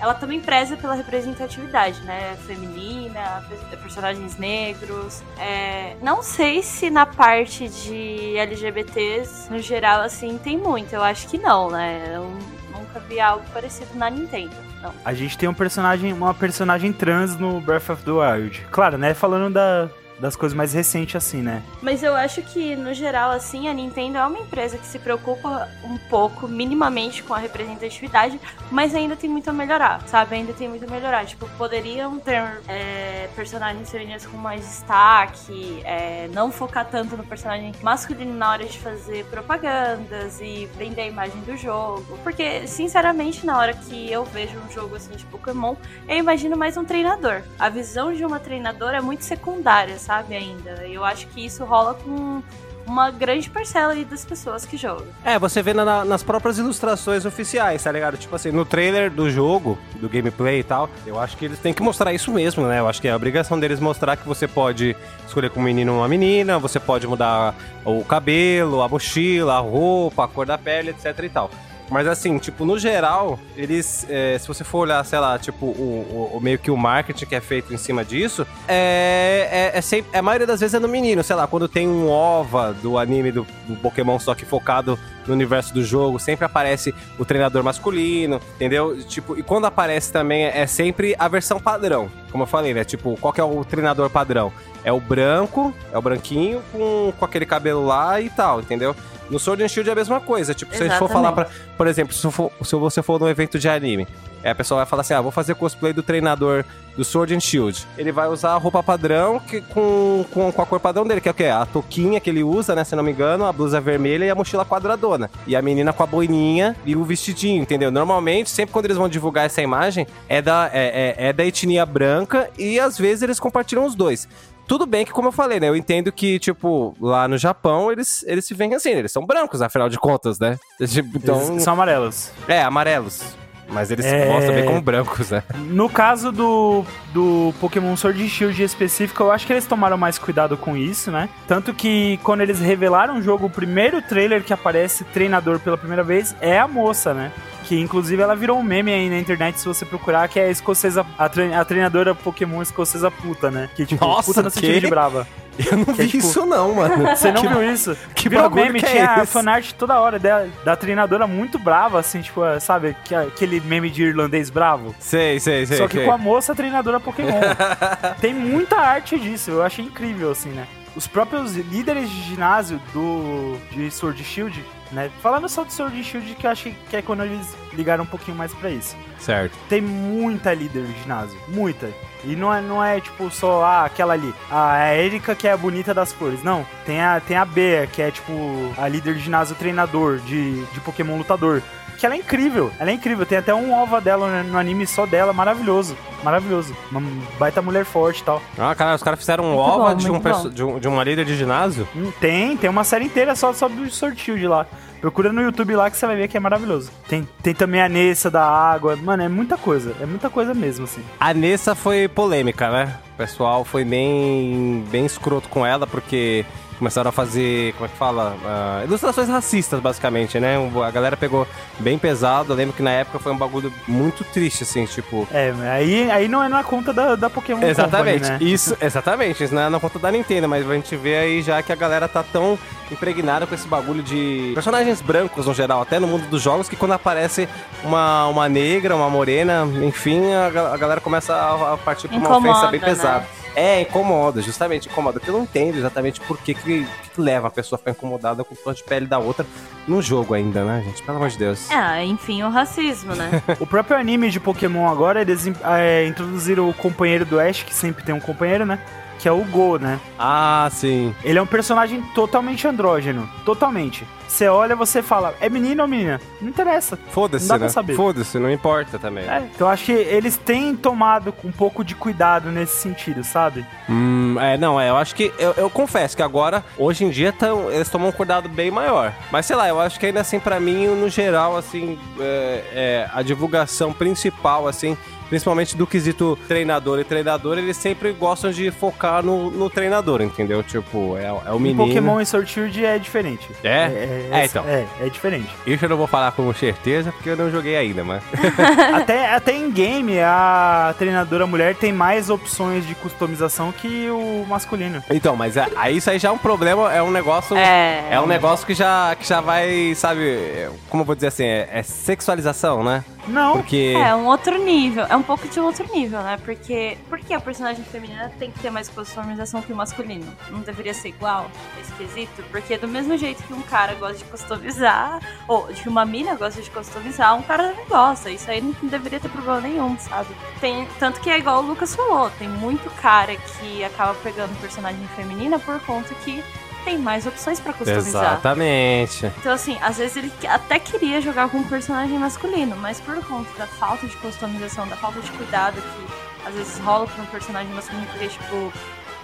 ela também preza pela representatividade, né? Feminina, personagens negros. É, não sei se na parte de LGBTs, no geral, assim, tem muito. Eu acho que não, né? Eu nunca vi algo parecido na Nintendo. Não. A gente tem um personagem, uma personagem trans no Breath of the Wild. Claro, né? Falando da, das coisas mais recentes, assim, né? Mas eu acho que, no geral, assim, a Nintendo é uma empresa que se preocupa um pouco, minimamente, com a representatividade, mas ainda tem muito a melhorar, sabe? Ainda tem muito a melhorar. Tipo, poderiam ter é, personagens femininas com mais destaque, é, não focar tanto no personagem masculino na hora de fazer propagandas e vender a imagem do jogo. Porque, sinceramente, na hora que eu vejo um jogo assim de Pokémon, eu imagino mais um treinador. A visão de uma treinadora é muito secundária, sabe, ainda. Eu acho que isso rola com uma grande parcela aí das pessoas que jogam. É, você vê na, nas próprias ilustrações oficiais, tá ligado? Tipo assim, no trailer do jogo, do gameplay e tal, eu acho que eles têm que mostrar isso mesmo, né? Eu acho que é a obrigação deles mostrar que você pode escolher com um menino ou uma menina, você pode mudar o cabelo, a mochila, a roupa, a cor da pele, etc e tal. Mas assim, tipo, no geral, eles. É, se você for olhar, sei lá, tipo, o, o, o, meio que o marketing que é feito em cima disso, é, é, é sempre. A maioria das vezes é no menino, sei lá, quando tem um OVA do anime do, do Pokémon, só que focado no universo do jogo, sempre aparece o treinador masculino, entendeu? Tipo, e quando aparece também é sempre a versão padrão. Como eu falei, né? Tipo, qual que é o treinador padrão? É o branco, é o branquinho com, com aquele cabelo lá e tal, entendeu? No Sword and Shield é a mesma coisa. Tipo, Exatamente. se a gente for falar pra. Por exemplo, se, for, se você for num evento de anime, a pessoa vai falar assim: ah, vou fazer cosplay do treinador do Sword and Shield. Ele vai usar a roupa padrão que, com, com, com a cor padrão dele, que é o quê? A touquinha que ele usa, né? Se não me engano, a blusa vermelha e a mochila quadradona. E a menina com a boininha e o vestidinho, entendeu? Normalmente, sempre quando eles vão divulgar essa imagem, é da, é, é, é da etnia branca e às vezes eles compartilham os dois. Tudo bem que, como eu falei, né? Eu entendo que, tipo, lá no Japão, eles, eles se veem assim, eles são brancos, afinal de contas, né? (laughs) Tipo, então... Eles são amarelos. É, amarelos. Mas eles é... mostram bem como brancos, né? No caso do, do Pokémon Sword and Shield específico, eu acho que eles tomaram mais cuidado com isso, né? Tanto que quando eles revelaram o jogo, o primeiro trailer que aparece treinador pela primeira vez é a moça, né? Que inclusive ela virou um meme aí na internet se você procurar, que é a escocesa, a, a treinadora Pokémon escocesa puta, né? Que tipo, Nossa, puta no sentido de brava. (laughs) Eu não que vi é, tipo, isso não, mano. Você não que, viu isso? Que virou meme, que é tinha esse? fanart toda hora da, da treinadora muito brava, assim, tipo, sabe, que, aquele meme de irlandês bravo? Sei, sei, sei. Só que sei. com a moça treinadora Pokémon. (laughs) Tem muita arte disso, eu achei incrível, assim, né? Os próprios líderes de ginásio do de Sword Shield né? Falando só do Sword Shield, que eu acho que é quando eles ligaram um pouquinho mais para isso. Certo. Tem muita líder de ginásio, muita. E não é, não é tipo só ah, aquela ali, a Erika que é a bonita das flores. Não, tem a, tem a Bea, que é tipo a líder de ginásio treinador de, de Pokémon lutador que ela é incrível. Ela é incrível. Tem até um ova dela no anime só dela, maravilhoso. Maravilhoso. Uma baita mulher forte e tal. Ah, cara, os caras fizeram um muito ova bom, de, um de, um, de uma líder de ginásio? Hum, tem, tem uma série inteira só sobre o Sword Shield lá. Procura no YouTube lá que você vai ver que é maravilhoso. Tem, tem também a Nessa da água. Mano, é muita coisa. É muita coisa mesmo, assim. A Nessa foi polêmica, né? O pessoal foi bem, bem escroto com ela, porque começaram a fazer, como é que fala? Uh, ilustrações racistas, basicamente, né? A galera pegou bem pesado. Eu lembro que na época foi um bagulho muito triste, assim, tipo. É, aí, aí não é na conta da, da Pokémon Exatamente, Company, né? isso, exatamente. Isso não é na conta da Nintendo, mas a gente vê aí já que a galera tá tão impregnada com esse bagulho de personagens brancos no geral, até no mundo dos jogos, que quando aparece uma, uma negra, uma morena, enfim, a, a galera começa a, a partir pra uma Incomoda, ofensa bem né? pesada. É, incomoda, justamente incomoda. Porque eu não entendo exatamente por que, que, que leva a pessoa a ficar incomodada com o tom de pele da outra no jogo ainda, né, gente? Pelo amor de Deus. É, enfim, o racismo, né? (laughs) o próprio anime de Pokémon agora, eles é, introduziram o companheiro do Ash, que sempre tem um companheiro, né? que é o Go, né? Ah, sim. Ele é um personagem totalmente andrógeno. Totalmente. Você olha, você fala, é menino ou menina? Não interessa. Foda-se, Não dá né? pra saber. Foda-se, não importa também. É, então eu acho que eles têm tomado um pouco de cuidado nesse sentido, sabe? Hum, é, não, é, eu acho que, eu, eu confesso que agora, hoje em dia, tão, eles tomam um cuidado bem maior. Mas sei lá, eu acho que ainda assim, para mim, no geral, assim, é, é, a divulgação principal, assim, principalmente do quesito treinador e treinador, eles sempre gostam de focar no, no treinador, entendeu? Tipo, é, é o menino. Em Pokémon e Sword Shield é diferente. É? É, É, É, então. É, é diferente. Isso eu não vou falar com certeza, porque eu não joguei ainda, mas... (laughs) até, até em game, a treinadora mulher tem mais opções de customização que o masculino. Então, mas é- aí isso aí já é um problema, é um negócio... É. É um negócio que já, que já vai, sabe, como eu vou dizer assim, é, é sexualização, né? Não. Porque... É um outro nível, é um pouco de um outro nível, né? Porque por que a personagem feminina tem que ter mais customização que o masculino? Não deveria ser igual? É esquisito? Porque do mesmo jeito que um cara gosta de customizar, ou que uma mina gosta de customizar, um cara também gosta. Isso aí não deveria ter problema nenhum, sabe? Tem, tanto que é igual o Lucas falou, tem muito cara que acaba pegando personagem feminina por conta que tem mais opções pra customizar. Exatamente. Então, assim, às vezes ele até queria jogar com um personagem masculino, mas por conta da falta de customização, da falta de cuidado que às vezes rola pra um personagem masculino, porque, tipo,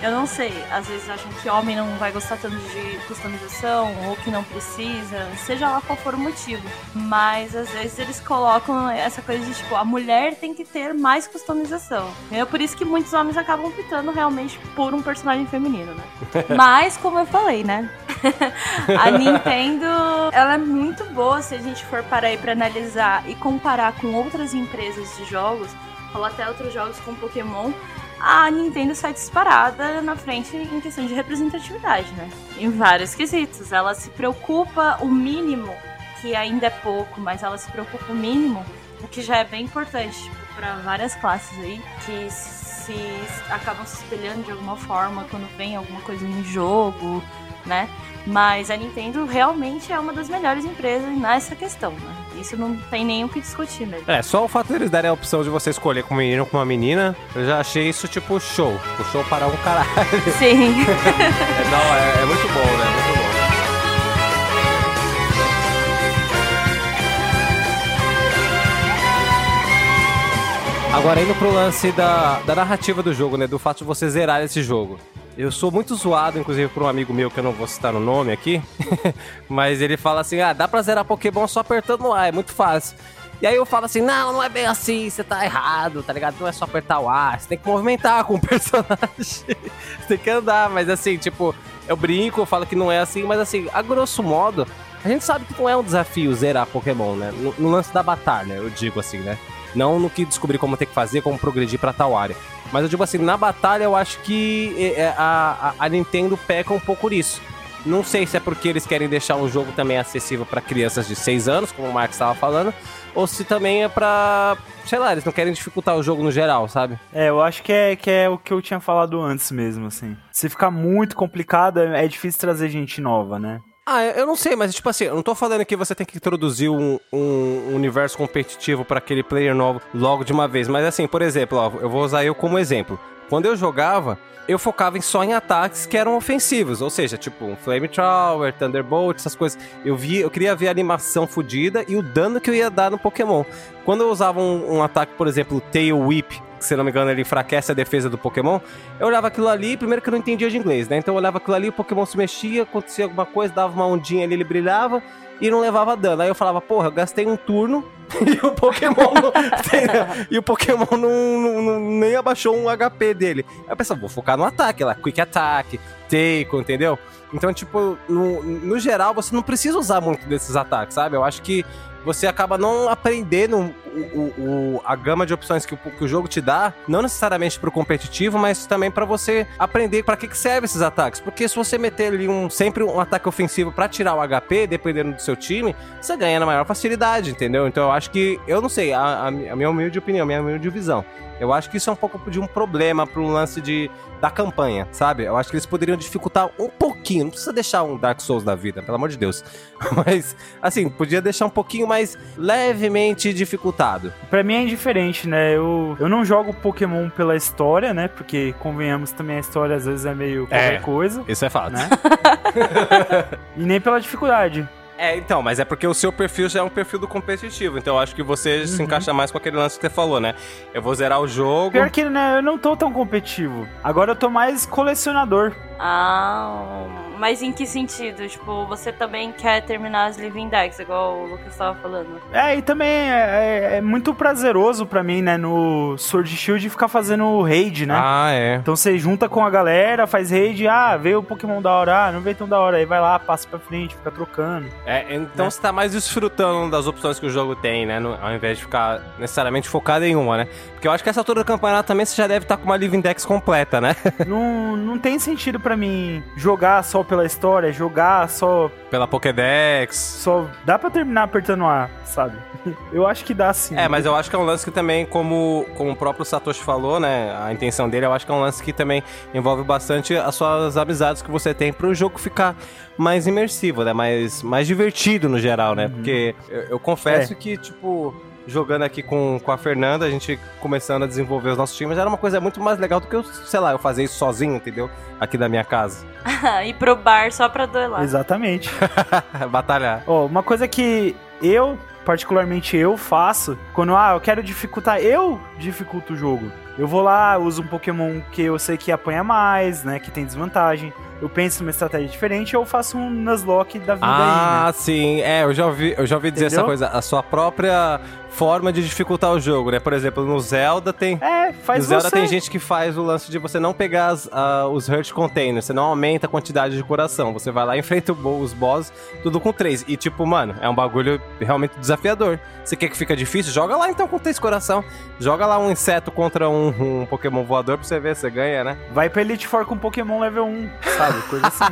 eu não sei, às vezes acham que homem não vai gostar tanto de customização, ou que não precisa, seja lá qual for o motivo. Mas às vezes eles colocam essa coisa de, tipo, a mulher tem que ter mais customização. É por isso que muitos homens acabam optando realmente por um personagem feminino, né? (laughs) Mas, como eu falei, né? (laughs) a Nintendo, ela é muito boa se a gente for parar aí pra analisar e comparar com outras empresas de jogos, ou até outros jogos com Pokémon. A Nintendo sai disparada na frente em questão de representatividade, né? Em vários quesitos. Ela se preocupa o mínimo, que ainda é pouco, mas ela se preocupa o mínimo, o que já é bem importante tipo, para várias classes aí, que se acabam se espelhando de alguma forma quando vem alguma coisa em jogo, né? Mas a Nintendo realmente é uma das melhores empresas nessa questão, né? Isso não tem nem o que discutir mesmo. É, só o fato deles darem a opção de você escolher com um menino ou com uma menina, eu já achei isso, tipo, show. O show para um caralho. (laughs) Sim. (laughs) É, não, é, é muito bom, né? Muito bom. Agora, indo pro lance da, da narrativa do jogo, né? Do fato de você zerar esse jogo. Eu sou muito zoado, inclusive, por um amigo meu que eu não vou citar o nome aqui. (laughs) mas ele fala assim: ah, dá pra zerar Pokémon só apertando A, é muito fácil. E aí eu falo assim: não, não é bem assim, você tá errado, tá ligado? Não é só apertar o A, você tem que movimentar com o (laughs) personagem. você tem que andar, mas assim, tipo, eu brinco, eu falo que não é assim, mas assim, a grosso modo, a gente sabe que não é um desafio zerar Pokémon, né? No, no lance da batalha, eu digo assim, né? Não no que descobrir como tem que fazer, como progredir pra tal área. Mas eu digo assim, na batalha eu acho que é, é, a, a, a Nintendo peca um pouco nisso. Não sei se é porque eles querem deixar um jogo também acessível pra crianças de 6 anos, como o Marcos estava falando, ou se também é pra. Sei lá, eles não querem dificultar o jogo no geral, sabe? É, eu acho que é, que é o que eu tinha falado antes mesmo, assim. Se ficar muito complicado, é é difícil trazer gente nova, né? Ah, eu não sei, mas tipo assim, eu não tô falando que você tem que introduzir um, um universo competitivo pra aquele player novo logo de uma vez. Mas assim, por exemplo, ó, eu vou usar eu como exemplo. Quando eu jogava, eu focava em só em ataques que eram ofensivos, ou seja, tipo um Flamethrower, Thunderbolt, essas coisas. Eu vi, eu queria ver a animação fodida e o dano que eu ia dar no Pokémon. Quando eu usava um, um ataque, por exemplo, Tail Whip, se não me engano ele enfraquece a defesa do Pokémon, eu olhava aquilo ali, primeiro que eu não entendia de inglês, né? Então eu olhava aquilo ali, o Pokémon se mexia, acontecia alguma coisa, dava uma ondinha ali, ele brilhava e não levava dano. Aí eu falava, porra, eu gastei um turno (laughs) e o Pokémon não, e o Pokémon não, não- não- nem abaixou um HP dele. Aí eu pensava, vou focar no ataque, lá, Quick Attack, Tackle, entendeu? Então, tipo, no, no geral, você não precisa usar muito desses ataques, sabe? Eu acho que você acaba não aprendendo o, o- o- a gama de opções que o, que o jogo te dá, não necessariamente pro competitivo, mas também pra você aprender pra que, que serve esses ataques. Porque se você meter ali um, sempre um ataque ofensivo pra tirar o HP, dependendo do seu time, você ganha na maior facilidade, entendeu? Então eu acho que, eu não sei, a, a, a minha humilde opinião, a minha humilde visão. Eu acho que isso é um pouco de um problema pro lance de, da campanha, sabe? Eu acho que eles poderiam dificultar um pouquinho. Não precisa deixar um Dark Souls da vida, pelo amor de Deus. (laughs) Mas, assim, podia deixar um pouquinho mais levemente dificultado. Pra mim é indiferente, né? Eu, eu não jogo Pokémon pela história, né? Porque, convenhamos, também a história às vezes é meio qualquer É. coisa, Isso é fato. né? (laughs) e nem pela dificuldade. É, então, mas é porque o seu perfil já é um perfil do competitivo. Então eu acho que você se encaixa mais com aquele lance que você falou, né? Eu vou zerar o jogo. Pior que, né, eu não tô tão competitivo. Agora eu tô mais colecionador. Ah, mas em que sentido? Tipo, você também quer terminar as Living Decks, igual o Lucas estava falando. É, e também é, é- é muito prazeroso pra mim, né, no Sword Shield ficar fazendo raid, né? Ah, é. Então você junta com a galera, faz raid, ah, veio o Pokémon da hora, ah, não veio tão da hora, aí vai lá, passa pra frente, fica trocando. É, então Né? você tá mais desfrutando das opções que o jogo tem, né? no- ao invés de ficar necessariamente focado em uma, né? Porque eu acho que essa altura do campeonato também você já deve estar com uma Living Dex completa, né? não, não tem sentido pra mim jogar só pela história, jogar só. Pela Pokédex. só Dá pra terminar apertando A, sabe? (laughs) Eu acho que dá sim. É, mas eu acho que é um lance que também, como, como o próprio Satoshi falou, né? A intenção dele, eu acho que é um lance que também envolve bastante as suas amizades que você tem pro jogo ficar mais imersivo, né? Mais, mais divertido no geral, né? Porque eu, eu confesso que, tipo, jogando aqui com, com a Fernanda, a gente começando a desenvolver os nossos times, era uma coisa muito mais legal do que eu, sei lá, eu fazer isso sozinho, entendeu? Aqui da minha casa. (laughs) Ir pro bar só pra duelar. Exatamente. (laughs) Batalhar. Ó, uma coisa que eu, particularmente eu, faço, quando ah, eu quero dificultar, eu dificulto o jogo. Eu vou lá, uso um Pokémon que eu sei que apanha mais, né? Que tem desvantagem. Eu penso numa estratégia diferente, eu faço um Nuzlocke da vida Ah, aí, né? sim. É, eu já ouvi, eu já ouvi dizer essa coisa. A sua própria forma de dificultar o jogo, né? Por exemplo, no Zelda tem. É, faz no Zelda você. tem gente que faz o lance de você não pegar as- ah, os Hurt Containers, você não aumenta a quantidade de coração. Você vai lá e enfrenta os boss, tudo com três. E tipo, mano, é um bagulho realmente desafiador. Você quer que fica difícil? Joga lá então com três coração. Joga lá um inseto contra um, um Pokémon voador pra você ver, você ganha, né? Vai pra Elite Four com Pokémon level 1, sabe? Coisa assim.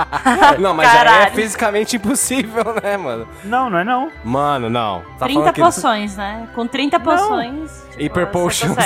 (laughs) não, mas aí é Caralho. fisicamente impossível, né, mano? não, não é não. Mano, não. Tá 30 falando que- poções, né? Com 30 poções. tipo, Hyper Potions.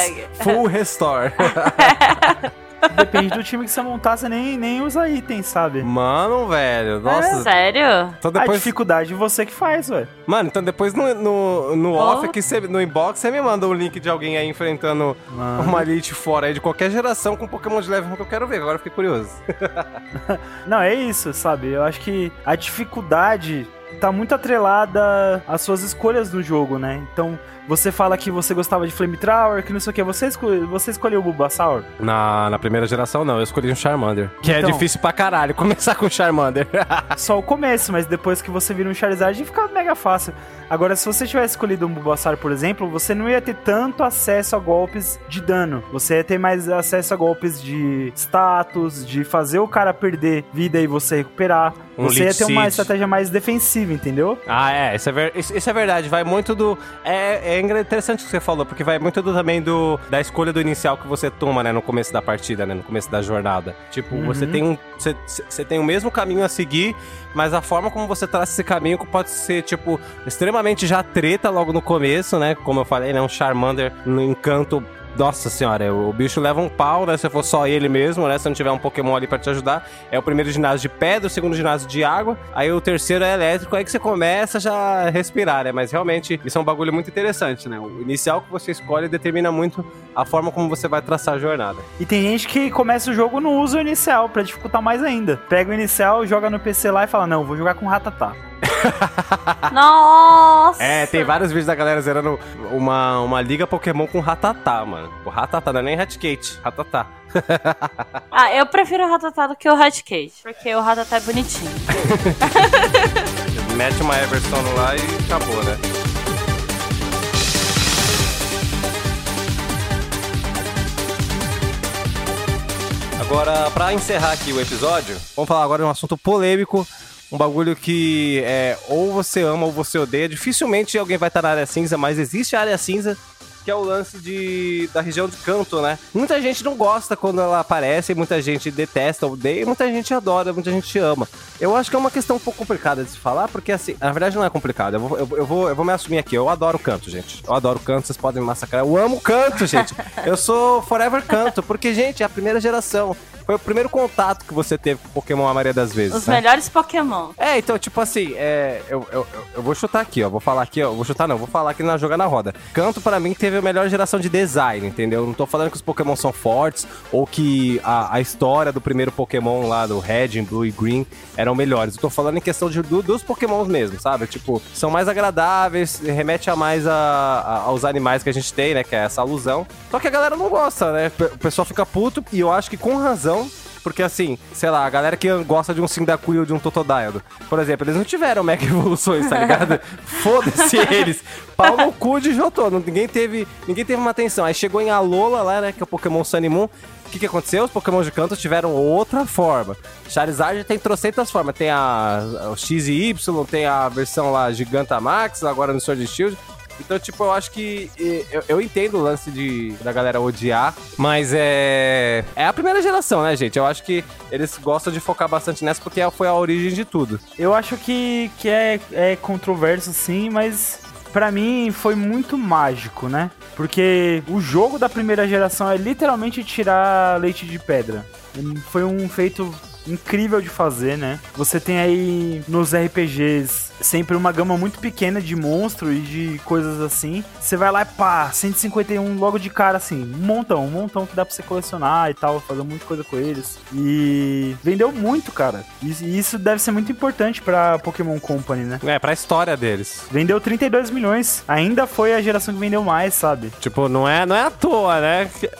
Full Restore. (laughs) (laughs) Depende do time que você montar, você nem, nem usa item, sabe? Mano, velho. Nossa. Sério? Então A depois. dificuldade você que faz, ué. Mano, então depois no, no, no Oh. off aqui, você- no inbox, você me manda um link de alguém aí enfrentando Mano. uma elite fora aí de qualquer geração com Pokémon de level 1 que eu quero ver. Agora eu fiquei curioso. (laughs) Não, é isso, sabe? Eu acho que a dificuldade tá muito atrelada às suas escolhas no jogo, né? Então, você fala que você gostava de Flamethrower, que não sei o que, você, esco você escolheu o Bulbasaur? Na, na primeira geração, não. Eu escolhi um Charmander. Que é Então. difícil pra caralho (laughs) começar com Charmander. Só o começo, mas depois que você vira um Charizard, fica mega fácil. Agora, se você tivesse escolhido um Bulbasaur, por exemplo, você não ia ter tanto acesso a golpes de dano. Você ia ter mais acesso a golpes de status, de fazer o cara perder vida e você recuperar. Um você ia ter uma estratégia mais defensiva, entendeu? Ah, é, isso é, ver- isso- isso é verdade. Vai muito do. É, é interessante o que você falou, porque vai muito do, também do da escolha do inicial que você toma, né, no começo da partida, né, no começo da jornada. Tipo, Uhum. você tem um. Você, você tem o mesmo caminho a seguir, mas a forma como você traça esse caminho pode ser, tipo, extremamente já treta logo no começo, né? Como eu falei, né? Um Charmander no encanto. Nossa senhora, o bicho leva um pau, né? Se for só ele mesmo, né? Se não tiver um Pokémon ali pra te ajudar. É o primeiro ginásio de pedra, o segundo ginásio de água. Aí o terceiro é elétrico, aí que você começa já a respirar, né? Mas realmente, isso é um bagulho muito interessante, né? O inicial que você escolhe determina muito a forma como você vai traçar a jornada. E tem gente que começa o jogo não usa o inicial, pra dificultar mais ainda. Pega o inicial, joga no PC lá e fala, não, vou jogar com Ratatá. (laughs) Nossa! É, tem vários vídeos da galera zerando uma, uma liga Pokémon com Ratatá, mano. O Ratatá, não é nem Raticate, Ratatá. (laughs) Ah, eu prefiro o Ratatá do que o Hatcate, porque o Ratatá é bonitinho. (laughs) Mete uma Everstone lá e acabou, né? Agora, pra encerrar aqui o episódio, vamos falar agora de um assunto polêmico. Um bagulho que é ou você ama ou você odeia. Dificilmente alguém vai estar na área cinza, mas existe a área cinza, que é o lance de, da região de canto, né? Muita gente não gosta quando ela aparece, muita gente detesta, odeia, muita gente adora, muita gente ama. Eu acho que é uma questão um pouco complicada de se falar, porque assim, na verdade não é complicado. Eu vou, eu, eu vou, eu vou me assumir aqui. Eu adoro canto, gente. Eu adoro canto, vocês podem me massacrar. Eu amo canto, gente. Eu sou forever canto, porque, gente, é a primeira geração. Foi o primeiro contato que você teve com Pokémon a maioria das vezes. Os né? melhores Pokémon. É, então, tipo assim, é, eu, eu, eu- vou chutar aqui, ó. Vou falar aqui, ó. Vou chutar não, vou falar aqui na jogar na roda. Canto, pra mim, teve a melhor geração de design, entendeu? Não tô falando que os Pokémon são fortes ou que a, a história do primeiro Pokémon lá, do Red, Blue e Green, eram melhores. Eu tô falando em questão de, do- dos Pokémons mesmo, sabe? Tipo, são mais agradáveis, remete a mais a, a- aos animais que a gente tem, né? Que é essa alusão. Só que a galera não gosta, né? O pessoal fica puto e eu acho que com razão Porque assim, sei lá, a galera que gosta de um Cyndaquil ou de um Totodile, por exemplo, eles não tiveram Mega (laughs) Evoluções, tá ligado? (laughs) Foda-se eles. Pau no cu de Jotô. Ninguém teve, ninguém teve uma atenção. Aí chegou em Alola lá, né, que é o Pokémon Sun e Moon. O que, que aconteceu? Os Pokémon de canto tiveram outra forma. Charizard tem trocentas formas. Tem a, o X e Y, tem a versão lá Gigantamax, agora no Sword Shield. Então, tipo, eu acho que. Eu, eu entendo o lance de, da galera odiar, mas é. É a primeira geração, né, gente? Eu acho que eles gostam de focar bastante nessa porque foi a origem de tudo. Eu acho que, que é, é controverso sim, mas pra mim foi muito mágico, né? Porque o jogo da primeira geração é literalmente tirar leite de pedra. Foi um feito incrível de fazer, né? Você tem aí nos RPGs sempre uma gama muito pequena de monstros e de coisas assim. Você vai lá e pá, 151 logo de cara assim, um montão, um montão que dá pra você colecionar e tal, fazer muita coisa com eles. E vendeu muito, cara. E e isso deve ser muito importante pra Pokémon Company, né? É, pra história deles. Vendeu 32 milhões. Ainda foi a geração que vendeu mais, sabe? Tipo, não é, não é à toa, né? Que-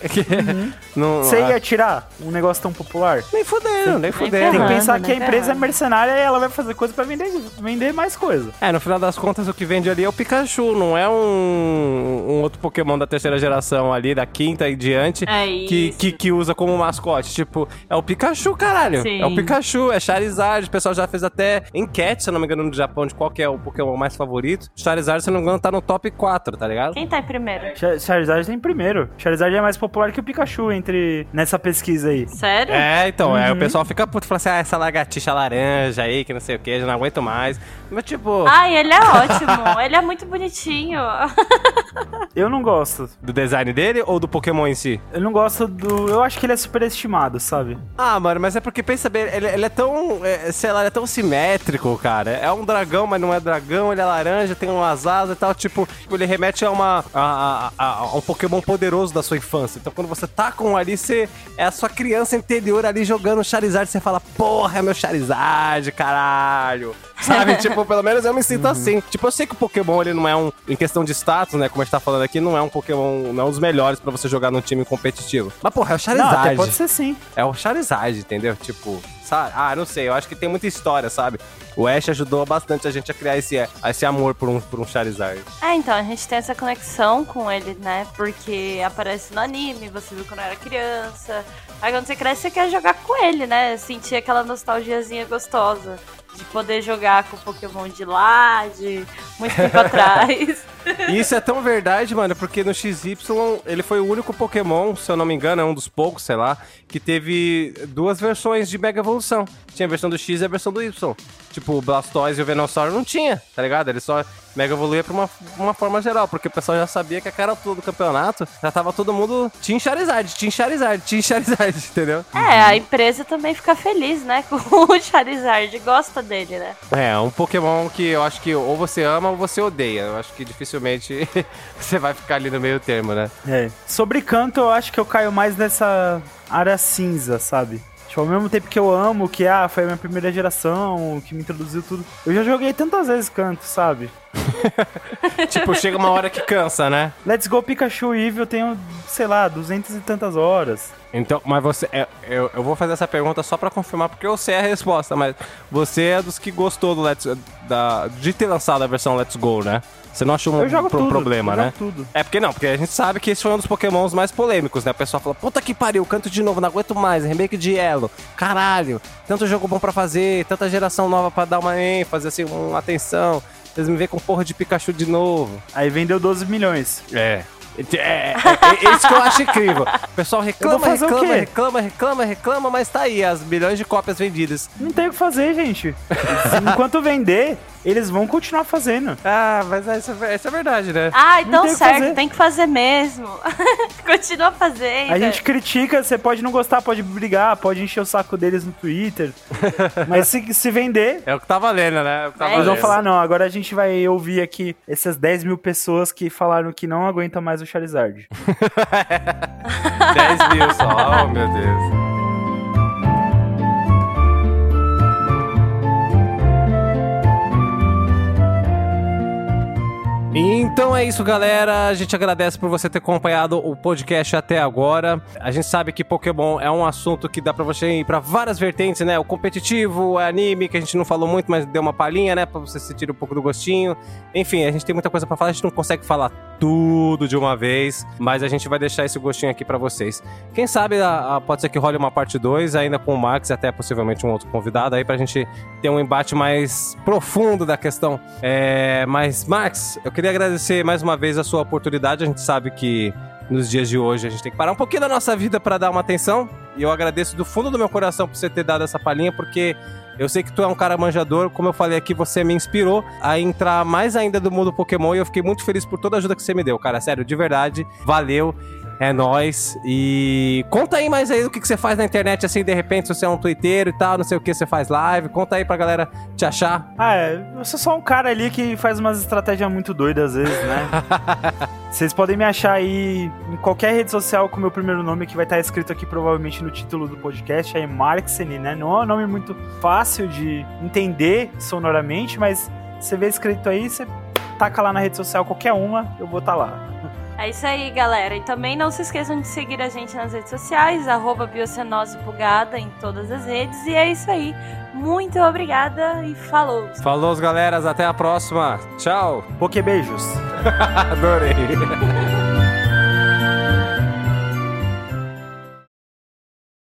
(laughs) não, Você ia tirar um negócio tão popular? Nem fudendo, nem fudendo. Tem que pensar né? que a empresa é mercenária e ela vai fazer coisa pra vender, vender mais coisa. É, no final das contas, o que vende ali é o Pikachu, não é um, um outro Pokémon da terceira geração ali, da quinta e diante, É que, isso. que, que usa como mascote. Tipo, é o Pikachu, caralho. Sim. É o Pikachu, é Charizard. O pessoal já fez até enquete, se eu não me engano, no Japão, de qual que é o Pokémon mais favorito. Charizard, se não me engano, tá no top 4, tá ligado? Quem tá em primeiro? Char- Charizard tem primeiro. Charizard é mais popular que o Pikachu entre nessa pesquisa aí. Sério? É, então, é, o Uhum. pessoal fica puto, fala assim, ah, essa lagartixa laranja aí, que não sei o que, já não aguento mais. Mas, tipo, Ai, ele é ótimo. (laughs) ele é muito bonitinho. Eu não gosto. do design dele ou do Pokémon em si? Eu não gosto do. Eu acho que ele é superestimado, sabe? Ah, mano, mas é porque pensa bem, ele, ele é tão, é, sei lá, ele é tão simétrico, cara. É um dragão, mas não é dragão, ele é laranja, tem umas asas e tal, tipo, ele remete a uma a, a- a- a um Pokémon poderoso da sua infância. Então quando você tá com um ali, você é a sua criança interior ali jogando Charizard, você fala, porra, é meu Charizard, caralho. Sabe? tipo, pelo menos eu me sinto assim. Tipo, eu sei que o Pokémon ele não é um, em questão de status, né, como a gente tá falando aqui, não é um Pokémon, não é um dos melhores pra você jogar num time competitivo. Mas porra, é o Não, Charizard. até pode ser sim. É o Charizard, entendeu? Tipo, sabe? Ah, não sei, eu acho que tem muita história, sabe? O Ash ajudou bastante a gente a criar esse, esse amor por um, por um Charizard. É, então, a gente tem essa conexão com ele, né? Porque aparece no anime, você viu quando era criança. Aí quando você cresce, você quer jogar com ele, né? Sentir aquela nostalgiazinha gostosa. De poder jogar com o Pokémon de lá, de muito tempo (laughs) atrás. Isso é tão verdade, mano, porque no XY ele foi o único Pokémon, se eu não me engano, é um dos poucos, sei lá, que teve duas versões de Mega Evolução. Tinha a versão do X e a versão do Y. Tipo, o Blastoise e o Venusaur não tinha, tá ligado? Ele só Mega evoluía pra uma, uma forma geral, porque o pessoal já sabia que a cara toda do campeonato já tava todo mundo Team Charizard, Team Charizard, Team Charizard, (laughs) entendeu? É, a empresa também fica feliz, né? (laughs) Com o Charizard, gosta dele, né? É, um Pokémon que eu acho que ou você ama ou você odeia. Eu acho que dificilmente (laughs) você vai ficar ali no meio termo, né? É. Sobre canto, eu acho que eu caio mais nessa área cinza, sabe? Tipo, ao mesmo tempo que eu amo, que ah, foi a minha primeira geração, que me introduziu tudo. Eu já joguei tantas vezes canto, sabe? (laughs) tipo, chega uma hora que cansa, né? Let's Go Pikachu Eevee eu tenho, sei lá, duzentas e tantas horas. Então, mas você. é, eu, eu vou fazer essa pergunta só pra confirmar, porque eu sei a resposta, mas você é dos que gostou do Let's. Da, de ter lançado a versão Let's Go, né? Você não achou um pro- tudo, problema, eu né? jogo tudo. É porque não, porque a gente sabe que esse foi um dos pokémons mais polêmicos, né? O pessoal fala, puta que pariu, canto de novo, não aguento mais, remake de Elo, caralho, tanto jogo bom pra fazer, tanta geração nova pra dar uma ênfase, assim, uma atenção, vocês me veem com porra de Pikachu de novo. Aí vendeu 12 milhões. É. É, é, é isso que eu acho incrível. O pessoal reclama, reclama, reclama, reclama, reclama, mas tá aí, as milhões de cópias vendidas. Não tem o que fazer, gente. (laughs) Enquanto vender, eles vão continuar fazendo. Ah, mas isso é, isso é verdade, né? Ah, então tem certo, fazer. tem que fazer mesmo. (laughs) Continua fazendo. A gente critica, você pode não gostar, pode brigar, pode encher o saco deles no Twitter. (laughs) Mas se, se vender, É o que tá valendo, né? É o que tá É eles vão valendo. falar, não, agora a gente vai ouvir aqui essas 10 mil pessoas que falaram que não aguentam mais o Charizard. (laughs) 10 mil só, oh meu Deus. Então é isso, galera. A gente agradece por você ter acompanhado o podcast até agora. A gente sabe que Pokémon é um assunto que dá pra você ir pra várias vertentes, né? O competitivo, o anime, que a gente não falou muito, mas deu uma palhinha, né? Pra você sentir um pouco do gostinho. Enfim, a gente tem muita coisa pra falar, a gente não consegue falar tudo de uma vez, mas a gente vai deixar esse gostinho aqui pra vocês. Quem sabe a- a- pode ser que role uma parte 2, ainda com o Max e até possivelmente um outro convidado aí pra gente ter um embate mais profundo da questão. É, mas, Max, eu queria agradecer mais uma vez a sua oportunidade. A gente sabe que nos dias de hoje a gente tem que parar um pouquinho da nossa vida para dar uma atenção. E eu agradeço do fundo do meu coração por você ter dado essa palhinha, porque eu sei que tu é um cara manjador. Como eu falei aqui, você me inspirou a entrar mais ainda do mundo Pokémon e eu fiquei muito feliz por toda a ajuda que você me deu, cara. Sério, de verdade. Valeu. É nóis. E conta aí mais aí do que, que você faz na internet, assim, de repente, se você é um twitteiro e tal, não sei o que, você faz live. Conta aí pra galera te achar. Ah, é, eu sou só um cara ali que faz umas estratégias muito doidas às vezes, né? (laughs) Vocês podem me achar aí em qualquer rede social com o meu primeiro nome, que vai estar escrito aqui provavelmente no título do podcast, é Marxene, né? Não é um nome muito fácil de entender sonoramente, mas você vê escrito aí, você taca lá na rede social qualquer uma, eu vou estar lá. É isso aí, galera. E também não se esqueçam de seguir a gente nas redes sociais, arroba Biocenose Bugada em todas as redes. E é isso aí. Muito obrigada e falou! Falou, galeras. Até a próxima. Tchau. Poké beijos. (laughs) Adorei. (laughs)